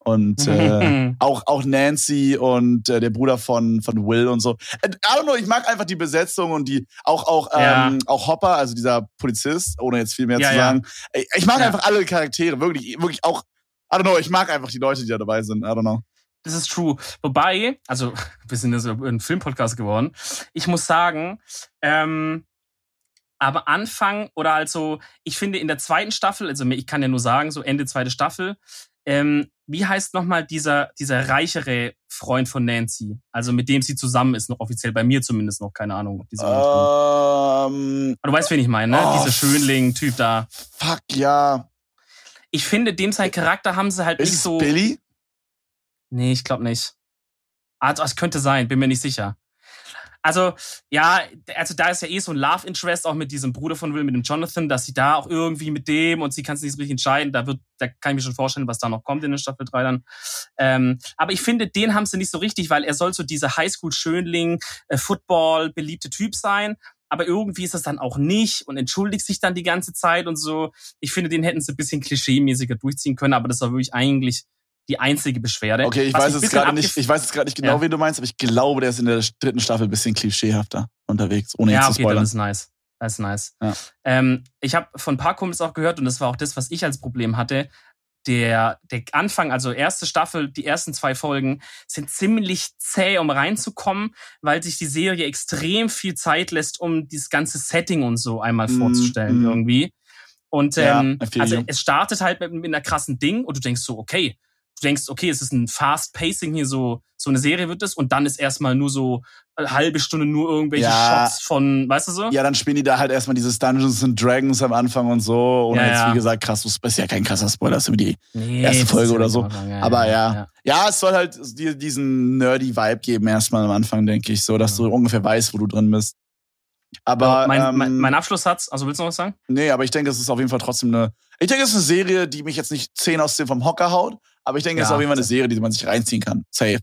Speaker 1: Und äh, auch, auch Nancy und äh, der Bruder von, von Will und so. I don't know, ich mag einfach die Besetzung und die, auch, auch,
Speaker 2: Ja.
Speaker 1: ähm, auch Hopper, also dieser Polizist, ohne jetzt viel mehr
Speaker 2: Ja,
Speaker 1: zu
Speaker 2: ja.
Speaker 1: sagen. Ey, Ich mag
Speaker 2: Ja.
Speaker 1: einfach alle Charaktere, wirklich, wirklich auch, I don't know, ich mag einfach die Leute, die da dabei sind. I don't know.
Speaker 2: Das ist true. Wobei, also wir sind ja so ein Filmpodcast geworden. Ich muss sagen, ähm, aber Anfang oder also, ich finde in der zweiten Staffel, also ich kann ja nur sagen, so Ende zweite Staffel, ähm, wie heißt nochmal dieser, dieser reichere Freund von Nancy? Also mit dem sie zusammen ist, noch offiziell, bei mir zumindest noch, keine Ahnung. Ob die so
Speaker 1: Ähm,
Speaker 2: du weißt, wen ich meine, ne?
Speaker 1: oh,
Speaker 2: Dieser Schönling-Typ da.
Speaker 1: fuck, ja.
Speaker 2: Ich finde, dem sein Charakter haben sie halt
Speaker 1: Ist
Speaker 2: nicht so.
Speaker 1: Billy?
Speaker 2: Nee, ich glaube nicht. Also, es könnte sein, bin mir nicht sicher. Also, ja, also da ist ja eh so ein Love Interest auch mit diesem Bruder von Will, mit dem Jonathan, dass sie da auch irgendwie mit dem und sie kann es nicht so richtig entscheiden. Da wird, da kann ich mir schon vorstellen, was da noch kommt in der Staffel 3 dann. Ähm, aber ich finde, den haben sie nicht so richtig, weil er soll so dieser Highschool-Schönling, äh, Football, beliebte Typ sein. Aber irgendwie ist das dann auch nicht und entschuldigt sich dann die ganze Zeit und so. Ich finde, den hätten sie ein bisschen klischee-mäßiger durchziehen können, aber das war wirklich eigentlich die einzige Beschwerde.
Speaker 1: Okay, ich weiß jetzt gerade nicht, ich weiß jetzt gerade nicht genau,
Speaker 2: Ja.
Speaker 1: wen du meinst, aber ich glaube, der ist in der dritten Staffel ein bisschen klischeehafter unterwegs, ohne
Speaker 2: ja,
Speaker 1: jetzt zu
Speaker 2: okay, dann
Speaker 1: spoilern.
Speaker 2: ist nice. Das ist nice.
Speaker 1: Ja.
Speaker 2: Ähm, ich habe von ein paar Kumpels auch gehört, und das war auch das, was ich als Problem hatte. Der, der Anfang, also erste Staffel, die ersten zwei Folgen, sind ziemlich zäh, um reinzukommen, weil sich die Serie extrem viel Zeit lässt, um dieses ganze Setting und so einmal
Speaker 1: Mm,
Speaker 2: vorzustellen
Speaker 1: mm.
Speaker 2: irgendwie. Und
Speaker 1: Ja,
Speaker 2: ähm,
Speaker 1: feel
Speaker 2: also es startet halt mit, mit einer krassen Ding und du denkst so, okay, du denkst, okay, es ist ein Fast Pacing hier so, so eine Serie wird es und dann ist erstmal nur so eine halbe Stunde nur irgendwelche
Speaker 1: Ja.
Speaker 2: Shots von, weißt du so?
Speaker 1: Ja, dann spielen die da halt erstmal dieses Dungeons and Dragons am Anfang und so. Und
Speaker 2: Ja,
Speaker 1: jetzt,
Speaker 2: ja.
Speaker 1: wie gesagt, krass, das ist ja kein krasser Spoiler, das ist über die.
Speaker 2: Nee,
Speaker 1: Erste Folge oder so. Aber ja. Ja, es soll halt dir diesen nerdy Vibe geben, erstmal am Anfang, denke ich, so, dass du ungefähr weißt, wo du drin bist. Aber,
Speaker 2: mein,
Speaker 1: ähm,
Speaker 2: mein, mein Abschlusssatz, also willst du noch was sagen?
Speaker 1: nee, aber ich denke, es ist auf jeden Fall trotzdem eine, ich denke, es ist eine Serie, die mich jetzt nicht 10 aus 10 vom Hocker haut, aber ich denke, es ist auf jeden Fall eine Serie, die man sich reinziehen kann. Safe.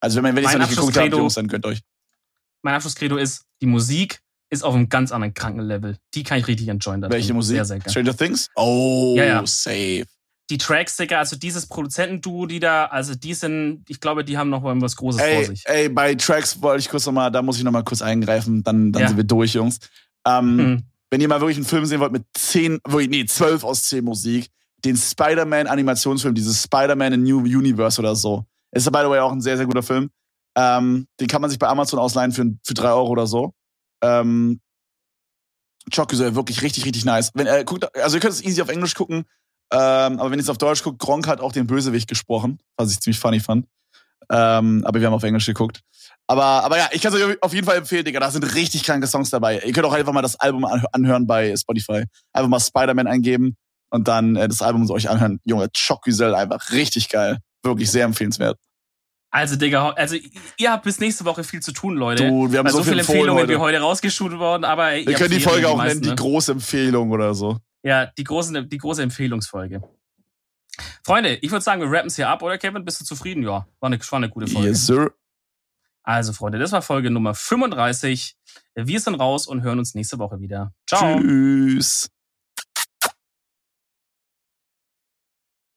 Speaker 1: Also, wenn, man- wenn ihr es noch nicht geguckt
Speaker 2: Abschlusskredo-
Speaker 1: Jungs, dann gönnt euch.
Speaker 2: Mein Abschlusskredo ist, die Musik ist auf einem ganz anderen kranken Level. Die kann ich richtig enjoyen. da
Speaker 1: Welche. Musik?
Speaker 2: Sehr, sehr geil.
Speaker 1: Stranger Things? Oh,
Speaker 2: Ja, ja.
Speaker 1: safe.
Speaker 2: die Tracks, Digga, also dieses Produzentenduo, die da, also die sind, ich glaube, die haben noch mal was Großes
Speaker 1: ey,
Speaker 2: vor sich.
Speaker 1: Ey, bei Tracks wollte ich kurz nochmal, da muss ich nochmal kurz eingreifen, dann, dann
Speaker 2: Ja.
Speaker 1: sind wir durch, Jungs. Ähm,
Speaker 2: Hm.
Speaker 1: Wenn ihr mal wirklich einen Film sehen wollt mit 10, wirklich, nee, 12 aus 10 Musik, den Spider-Man-Animationsfilm, dieses Spider-Man in New Universe oder so. Ist ja, by the way, auch ein sehr, sehr guter Film. Ähm, den kann man sich bei Amazon ausleihen für, für 3 Euro oder so. Ähm, Choco soll wirklich richtig, richtig nice. Wenn, äh, guckt, also ihr könnt es easy auf Englisch gucken, ähm, aber wenn ihr es auf Deutsch guckt, Gronk hat auch den Bösewicht gesprochen, was ich ziemlich funny fand. Ähm, aber wir haben auf Englisch geguckt. Aber, aber ja, ich kann es euch auf jeden Fall empfehlen, Digga. Da sind richtig kranke Songs dabei. Ihr könnt auch einfach mal das Album anhö- anhören bei Spotify. Einfach mal Spider-Man eingeben und dann äh, das Album euch anhören. Junge, Choc-Güsel, einfach richtig geil. Wirklich sehr empfehlenswert.
Speaker 2: Also, Digga, also ihr habt bis nächste Woche viel zu tun, Leute.
Speaker 1: Du, wir haben
Speaker 2: Weil
Speaker 1: so,
Speaker 2: so
Speaker 1: viel
Speaker 2: viele Empfehlungen
Speaker 1: heute.
Speaker 2: wie heute rausgeschult worden, aber
Speaker 1: Wir können die Folge
Speaker 2: die
Speaker 1: auch
Speaker 2: meisten,
Speaker 1: nennen, die
Speaker 2: ne?
Speaker 1: große Empfehlung oder so.
Speaker 2: Ja, die, großen, die große Empfehlungsfolge. Freunde, ich würde sagen, wir rappen es hier ab, oder Kevin? Bist du zufrieden? Ja, war eine, war eine gute Folge.
Speaker 1: Yes, sir.
Speaker 2: Also, Freunde, das war Folge Nummer 35. Wir sind raus und hören uns nächste Woche wieder. Ciao.
Speaker 1: Tschüss.